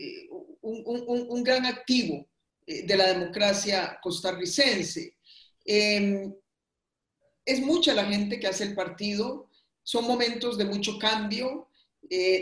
un, un, gran activo de la democracia costarricense. es mucha la gente que hace el partido, son momentos de mucho cambio,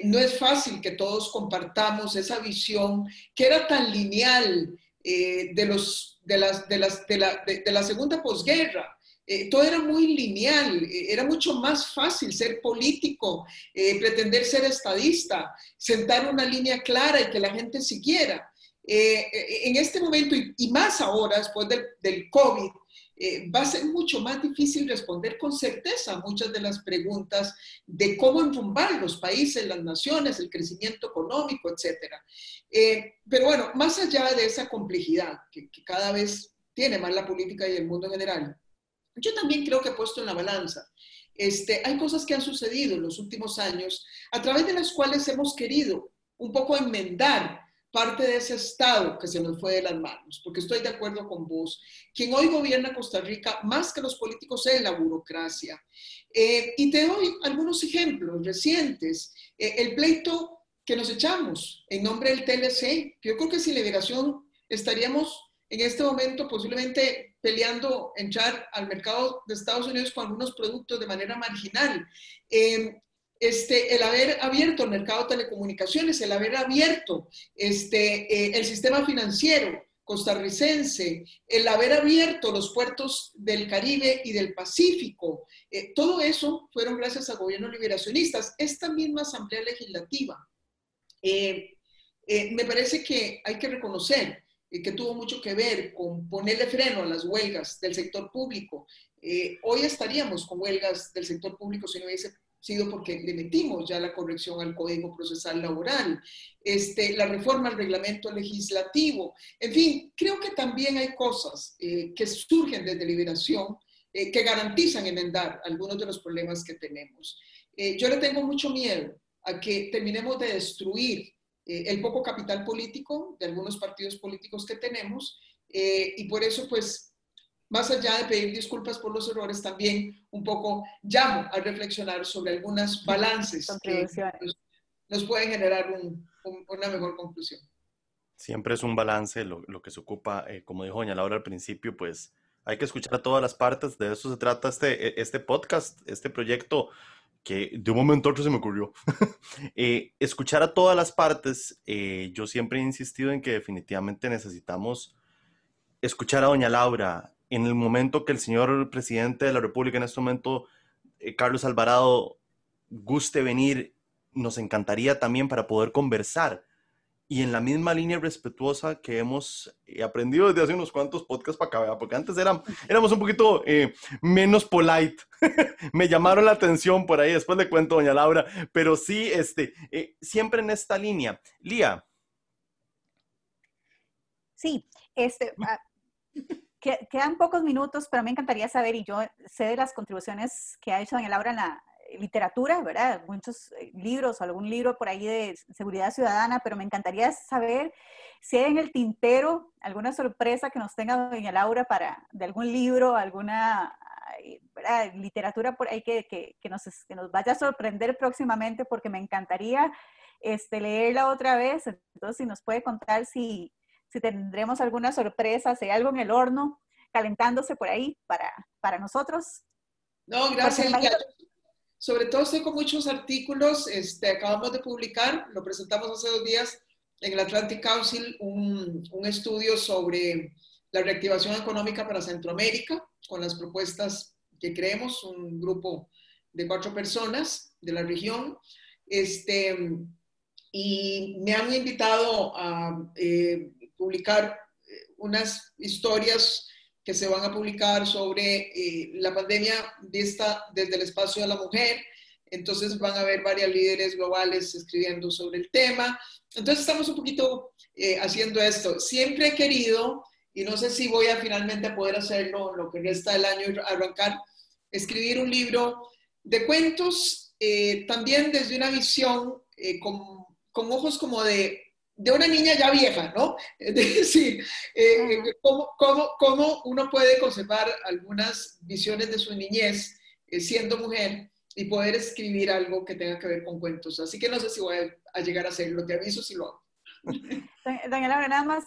no es fácil que todos compartamos esa visión que era tan lineal eh, de, los, de, las, de, las, de, la, de, la segunda posguerra. Eh, todo era muy lineal, eh, era mucho más fácil ser político, pretender ser estadista, sentar una línea clara y que la gente siguiera. en este momento, y, y, más ahora, después del, del COVID, eh, va a ser mucho más difícil responder con certeza muchas de las preguntas de cómo enrumbar los países, las naciones, el crecimiento económico, etc. Eh, pero bueno, más allá de esa complejidad que, que, cada vez tiene más la política y el mundo en general, yo también creo que he puesto en la balanza. Este, hay cosas que han sucedido en los últimos años a través de las cuales hemos querido un poco enmendar parte de ese Estado que se nos fue de las manos, porque estoy de acuerdo con vos. Quien hoy gobierna Costa Rica, más que los políticos, es la burocracia. Eh, y te doy algunos ejemplos recientes. Eh, el pleito que nos echamos en nombre del TLC, que yo creo que sin liberación estaríamos en este momento posiblemente peleando entrar al mercado de Estados Unidos con algunos productos de manera marginal. Eh, este, el haber abierto el mercado de telecomunicaciones, el haber abierto este, eh, el sistema financiero costarricense, el haber abierto los puertos del Caribe y del Pacífico, eh, todo eso fueron gracias a gobiernos liberacionistas. Esta misma Asamblea Legislativa, eh, me parece que hay que reconocer que tuvo mucho que ver con ponerle freno a las huelgas del sector público. hoy estaríamos con huelgas del sector público si no hubiese sido porque le metimos ya la corrección al Código Procesal Laboral, este, la reforma al reglamento legislativo. En fin, creo que también hay cosas eh, que surgen desde liberación eh, que garantizan enmendar algunos de los problemas que tenemos. Eh, yo le tengo mucho miedo a que terminemos de destruir el poco capital político de algunos partidos políticos que tenemos y por eso pues más allá de pedir disculpas por los errores, también un poco llamo a reflexionar sobre algunos balances que nos, nos, pueden generar un, un, una mejor conclusión.
Siempre es un balance lo, lo que se ocupa, eh, como dijo doña Laura al principio, pues hay que escuchar a todas las partes, de eso se trata este, e, este podcast, este proyecto que de un momento a otro se me ocurrió. eh, escuchar a todas las partes, eh, yo siempre he insistido en que definitivamente necesitamos escuchar a doña Laura en el momento que el señor presidente de la República, en este momento, eh, Carlos Alvarado, guste venir, nos encantaría también para poder conversar y en la misma línea respetuosa que hemos eh, aprendido desde hace unos cuantos podcasts para acá, porque antes eran, éramos un poquito eh, menos polite. Me llamaron la atención por ahí, después le cuento, doña Laura, pero sí, este, eh, siempre en esta línea. Lía.
Sí, este, quedan pocos minutos, pero me encantaría saber, y yo sé de las contribuciones que ha hecho doña Laura en la, literatura, ¿verdad? Muchos eh, libros algún libro por ahí de seguridad ciudadana, pero me encantaría saber si hay en el tintero alguna sorpresa que nos tenga doña Laura para, de algún libro, alguna literatura por ahí que, que, que, nos, que nos vaya a sorprender próximamente, porque me encantaría este, leerla otra vez. Entonces, si nos puede contar si, si tendremos alguna sorpresa, si hay algo en el horno calentándose por ahí para, para nosotros.
No, gracias. Sobre todo estoy con muchos artículos, este, acabamos de publicar, lo presentamos hace dos días en el Atlantic Council, un, un estudio sobre la reactivación económica para Centroamérica, con las propuestas que creemos, un grupo de cuatro personas de la región. Este, y me han invitado a eh, publicar unas historias que se van a publicar sobre eh, la pandemia vista desde el espacio de la mujer. Entonces van a haber varios líderes globales escribiendo sobre el tema. Entonces estamos un poquito eh, haciendo esto. Siempre he querido, y no sé si voy a finalmente poder hacerlo lo que resta del año arrancar, escribir un libro de cuentos, eh, también desde una visión con, con ojos como de de una niña ya vieja, ¿no? Es decir, eh, cómo, cómo, uno puede conservar algunas visiones de su niñez eh, siendo mujer y poder escribir algo que tenga que ver con cuentos. Así que no sé si voy a, llegar a hacerlo, te aviso si lo hago.
Laura, nada más,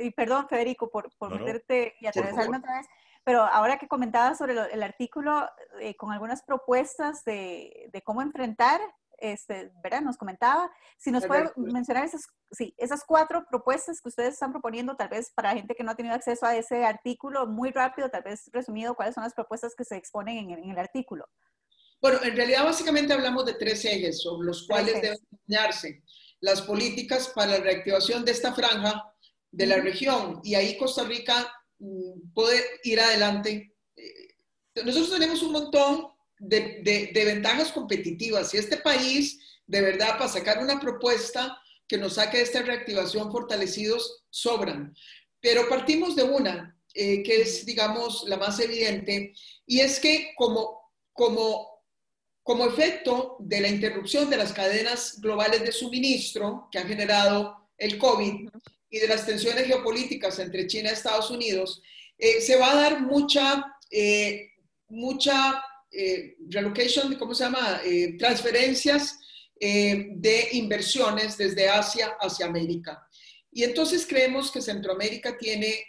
y perdón Federico por, por meterte y atravesarme otra vez, pero ahora que comentaba sobre el artículo eh, con algunas propuestas de, de, cómo enfrentar este, ¿verdad? Nos comentaba. Si nos puede mencionar esas, sí, esas cuatro propuestas que ustedes están proponiendo, tal vez para gente que no ha tenido acceso a ese artículo, muy rápido, tal vez resumido, cuáles son las propuestas que se exponen en, el artículo.
Bueno, en realidad básicamente hablamos de tres ejes sobre los cuales deben diseñarse las políticas para la reactivación de esta franja de la región y ahí Costa Rica mm, puede ir adelante. Eh, nosotros tenemos un montón de, ventajas competitivas. Y este país, de verdad, para sacar una propuesta que nos saque de esta reactivación fortalecidos, sobran. Pero partimos de una, eh, que es, digamos, la más evidente, y es que como, como, como efecto de la interrupción de las cadenas globales de suministro que ha generado el COVID y de las tensiones geopolíticas entre China y Estados Unidos, eh, se va a dar mucha, eh, mucha eh, relocation, ¿cómo se llama? Eh, transferencias eh, de inversiones desde Asia hacia América. Y entonces creemos que Centroamérica tiene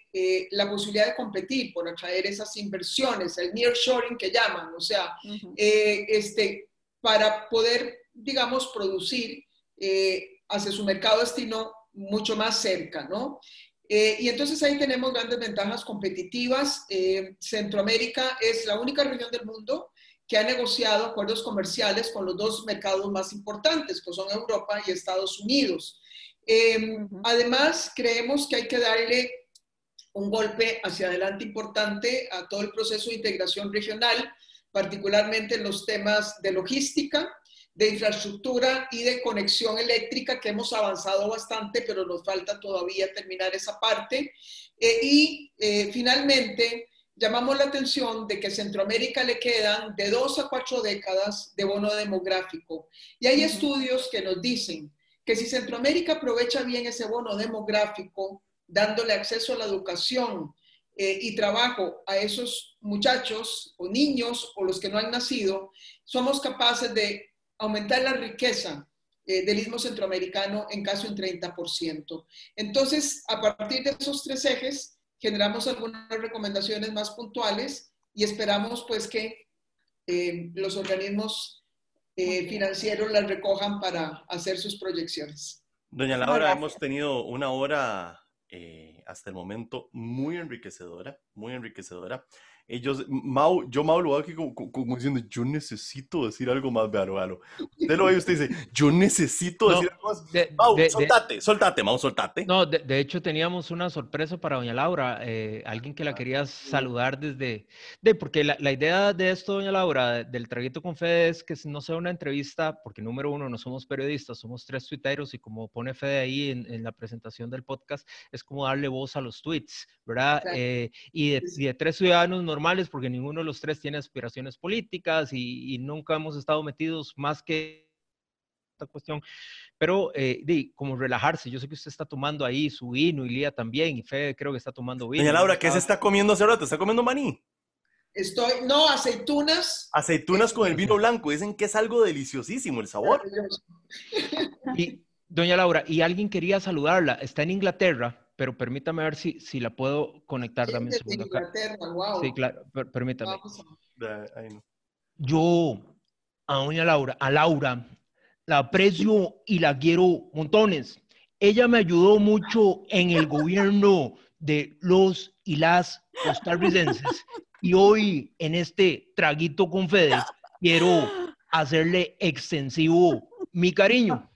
la posibilidad de competir por atraer esas inversiones, el nearshoring que llaman, o sea, este, para poder, digamos, producir hacia su mercado destino mucho más cerca, ¿no? Y entonces ahí tenemos grandes ventajas competitivas. Centroamérica es la única región del mundo que ha negociado acuerdos comerciales con los dos mercados más importantes, que son Europa y Estados Unidos. Em, además, creemos que hay que darle un golpe hacia adelante importante a todo el proceso de integración regional, particularmente en los temas de logística, de infraestructura y de conexión eléctrica, que hemos avanzado bastante, pero nos falta todavía terminar esa parte. Eh, y eh, finalmente, llamamos la atención de que a Centroamérica le quedan de dos a cuatro décadas de bono demográfico. Y hay estudios que nos dicen que si Centroamérica aprovecha bien ese bono demográfico, dándole acceso a la educación eh, y trabajo a esos muchachos o niños o los que no han nacido, somos capaces de aumentar la riqueza eh, del istmo centroamericano en casi un 30%. Entonces, a partir de esos tres ejes, generamos algunas recomendaciones más puntuales y esperamos pues que eh, los organismos eh, financieros las recojan para hacer sus proyecciones.
Doña Laura, hemos tenido una hora hasta el momento muy enriquecedora, muy enriquecedora ellos, Mau, yo Mau lo veo aquí como, diciendo, yo necesito decir algo más, vealo, vealo. Usted lo ve y usted dice, yo necesito decir algo más. Mau, soltate, soltate, Mau, soltate.
No, de, hecho teníamos una sorpresa para doña Laura, eh, alguien que la quería saludar desde, de, porque la, la, idea de esto, doña Laura, del traguito con Fede es que no sea una entrevista, porque número uno, no somos periodistas, somos tres tuiteros y como pone Fede ahí en, en la presentación del podcast, es como darle voz a los tweets, ¿verdad? Eh, y, de, y de tres ciudadanos normales normales porque ninguno de los tres tiene aspiraciones políticas y, nunca hemos estado metidos más que esta cuestión. Pero, eh, como relajarse, yo sé que usted está tomando ahí su vino y Lía también, y Fede creo que está tomando vino.
Doña Laura, ¿qué se está comiendo hace rato? ¿Está comiendo maní?
Estoy, no, aceitunas.
Aceitunas con el vino blanco. Dicen que es algo deliciosísimo el sabor.
Y, doña Laura, y alguien quería saludarla. Está en Inglaterra pero permítame ver si, si la puedo conectar. Dame un segundo Sí, claro, permítame. Yo, a doña Laura, a Laura, la aprecio y la quiero montones. Ella me ayudó mucho en el gobierno de los y las costarricenses. Y hoy, en este traguito con Fede, quiero hacerle extensivo mi cariño.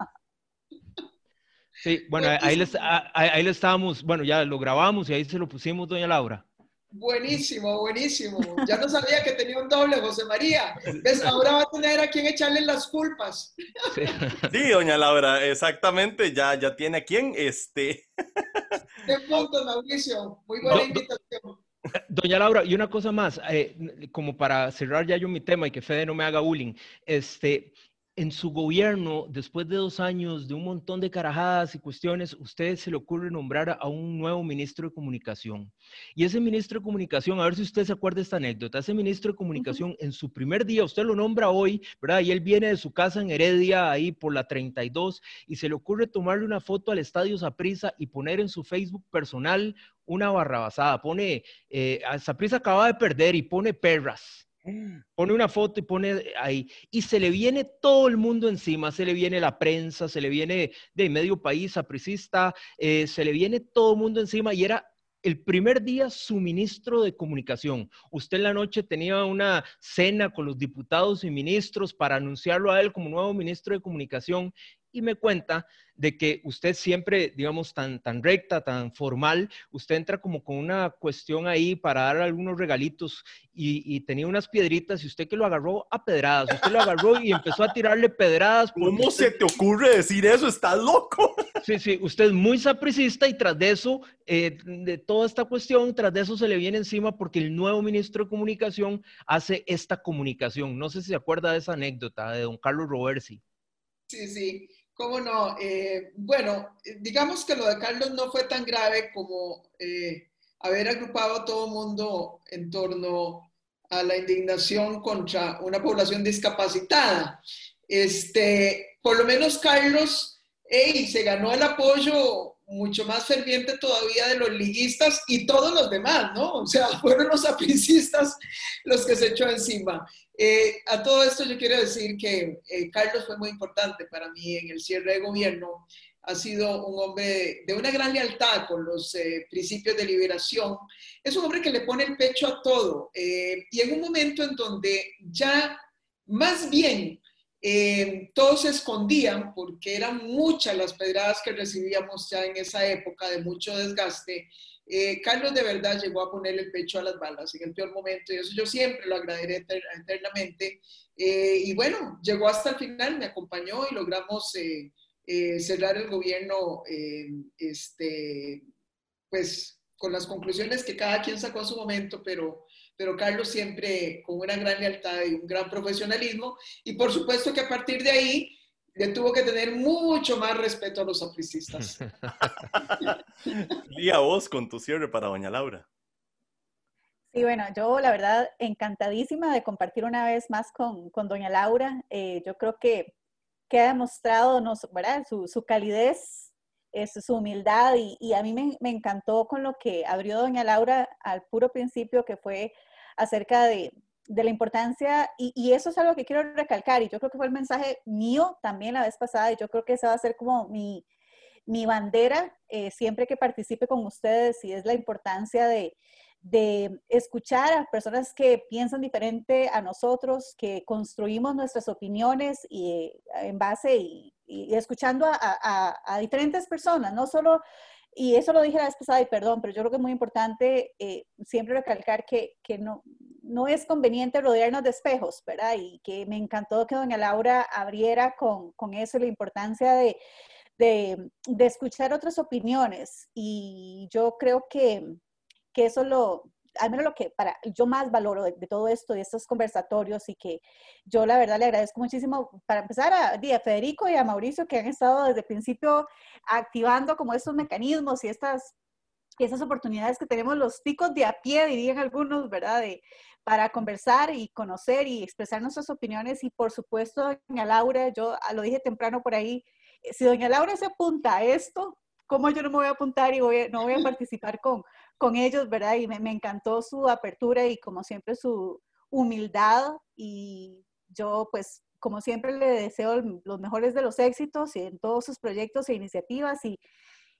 Sí, bueno, ahí le, ahí, estábamos, bueno, ya lo grabamos y ahí se lo pusimos, doña Laura.
Buenísimo, buenísimo. Ya no sabía que tenía un doble, José María. ¿Ves? Ahora va a tener a quien echarle las culpas.
Sí. doña Laura, exactamente. Ya, ya tiene a quien, este.
Qué punto, Mauricio. Muy buena invitación.
Doña Laura, y una cosa más, eh, como para cerrar ya yo mi tema y que Fede no me haga bullying, este, en su gobierno, después de dos años de un montón de carajadas y cuestiones, usted se le ocurre nombrar a un nuevo ministro de comunicación. Y ese ministro de comunicación, a ver si usted se acuerda esta anécdota, ese ministro de comunicación en su primer día, usted lo nombra hoy, ¿verdad? Y él viene de su casa en Heredia, ahí por la 32, y se le ocurre tomarle una foto al Estadio Saprisa y poner en su Facebook personal una barrabasada. Pone, eh, Saprisa acaba de perder y pone perras. Pone una foto y pone ahí. Y se le viene todo el mundo encima, se le viene la prensa, se le viene de medio país, apricista, eh, se le viene todo el mundo encima y era el primer día su ministro de comunicación. Usted en la noche tenía una cena con los diputados y ministros para anunciarlo a él como nuevo ministro de comunicación y me cuenta de que usted siempre, digamos, tan, tan recta, tan formal, usted entra como con una cuestión ahí para dar algunos regalitos y, tenía unas piedritas y usted que lo agarró a pedradas, usted lo agarró y empezó a tirarle pedradas.
¿Cómo se te ocurre decir eso? ¿Estás loco?
Sí, sí, usted es muy sapricista y tras de eso, eh, de toda esta cuestión, tras de eso se le viene encima porque el nuevo ministro de comunicación hace esta comunicación. No sé si se acuerda de esa anécdota de don Carlos Roversi.
Sí, sí. ¿Cómo no? Eh, bueno, digamos que lo de Carlos no fue tan grave como eh, haber agrupado a todo mundo en torno a la indignación contra una población discapacitada. Este, por lo menos Carlos hey, se ganó el apoyo mucho más ferviente todavía de los liguistas y todos los demás, ¿no? O sea, fueron los apricistas los que se echó encima. Eh, a todo esto yo quiero decir que eh, Carlos fue muy importante para mí en el cierre de gobierno. Ha sido un hombre de, una gran lealtad con los eh, principios de liberación. Es un hombre que le pone el pecho a todo. y en un momento en donde ya más bien todos se escondían porque eran muchas las pedradas que recibíamos ya en esa época de mucho desgaste. Eh, Carlos de verdad llegó a ponerle el pecho a las balas en el peor momento y eso yo siempre lo agradeceré eternamente. Eh, y bueno, llegó hasta el final, me acompañó y logramos eh, cerrar el gobierno, este, pues con las conclusiones que cada quien sacó a su momento, pero, pero Carlos siempre con una gran lealtad y un gran profesionalismo. Y por supuesto que a partir de ahí le tuvo que tener mucho más respeto a los oficistas.
Lía, vos con tu cierre para doña Laura.
Sí, bueno, yo la verdad encantadísima de compartir una vez más con, con doña Laura. Eh, yo creo que que ha demostrado no, ¿verdad? Su, su calidez, es, su humildad y, a mí me, encantó con lo que abrió doña Laura al puro principio, que fue acerca de, la importancia, y, y, eso es algo que quiero recalcar, y yo creo que fue el mensaje mío también la vez pasada, y yo creo que esa va a ser como mi, mi bandera eh, siempre que participe con ustedes, y es la importancia de, de escuchar a personas que piensan diferente a nosotros, que construimos nuestras opiniones y, eh, en base y, escuchando a, diferentes personas, no solo, y eso lo dije la vez pasada y perdón, pero yo creo que es muy importante eh, siempre recalcar que, que no, no es conveniente rodearnos de espejos, ¿verdad? Y que me encantó que doña Laura abriera con, con eso la importancia de, de escuchar otras opiniones. Y yo creo que que eso lo, al menos lo que para yo más valoro de, todo esto, de estos conversatorios y que yo la verdad le agradezco muchísimo para empezar a, a, Federico y a Mauricio que han estado desde el principio activando como estos mecanismos y estas, estas oportunidades que tenemos los ticos de a pie, dirían algunos, ¿verdad? De, para conversar y conocer y expresar nuestras opiniones y por supuesto, doña Laura, yo lo dije temprano por ahí, si doña Laura se apunta a esto, ¿cómo yo no me voy a apuntar y voy, no voy a participar con, con ellos, ¿verdad? Y me, encantó su apertura y como siempre su humildad y yo pues como siempre le deseo los mejores de los éxitos en todos sus proyectos e iniciativas y,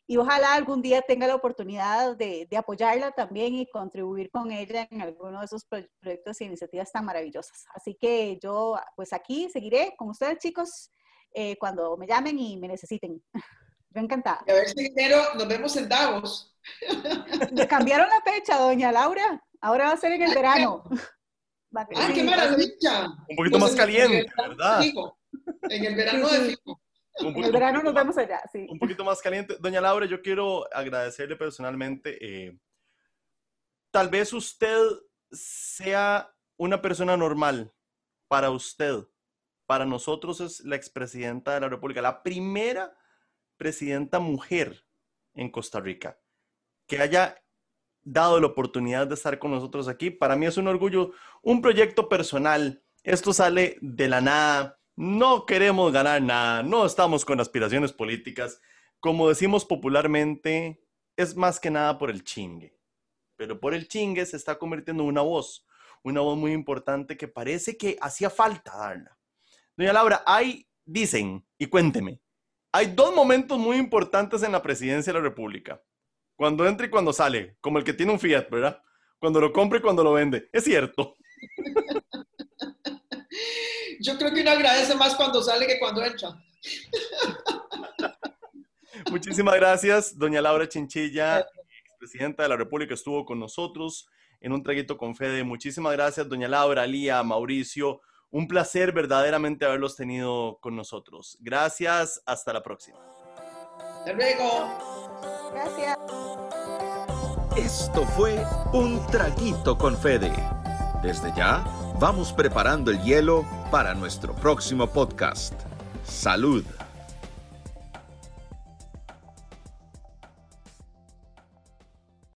y ojalá algún día tenga la oportunidad de, de, apoyarla también y contribuir con ella en alguno de esos proyectos e iniciativas tan maravillosas. Así que yo pues aquí seguiré con ustedes chicos eh, cuando me llamen y me necesiten. Yo encantada.
Y a ver si enero nos vemos en Davos.
Le cambiaron la fecha, doña Laura. Ahora va a ser en el verano.
¡Ah, qué maravilla!
Un poquito más caliente, ¿verdad?
En el verano de.
En el verano nos vemos allá, sí.
Un poquito más caliente. Doña Laura, yo quiero agradecerle personalmente. Eh, tal vez usted sea una persona normal para usted. Para nosotros es la expresidenta de la República, la primera presidenta mujer en Costa Rica. Que haya dado la oportunidad de estar con nosotros aquí, para mí es un orgullo, un proyecto personal. Esto sale de la nada. No queremos ganar nada, no estamos con aspiraciones políticas. Como decimos popularmente, es más que nada por el chingue. Pero por el chingue se está convirtiendo en una voz, una voz muy importante que parece que hacía falta darla. Doña Laura, hay, dicen, y cuénteme, hay dos momentos muy importantes en la presidencia de la República. Cuando entra y cuando sale, como el que tiene un Fiat, ¿verdad? Cuando lo compra y cuando lo vende. Es cierto.
Yo creo que uno agradece más cuando sale que cuando entra.
Muchísimas gracias, doña Laura Chinchilla, presidenta de la República, estuvo con nosotros en un traguito con Fede. Muchísimas gracias, doña Laura, Lía, Mauricio un placer verdaderamente haberlos tenido con nosotros. Gracias, hasta la próxima.
Hasta luego.
Gracias.
Esto fue Un Traguito con Fede. Desde ya, vamos preparando el hielo para nuestro próximo podcast. Salud.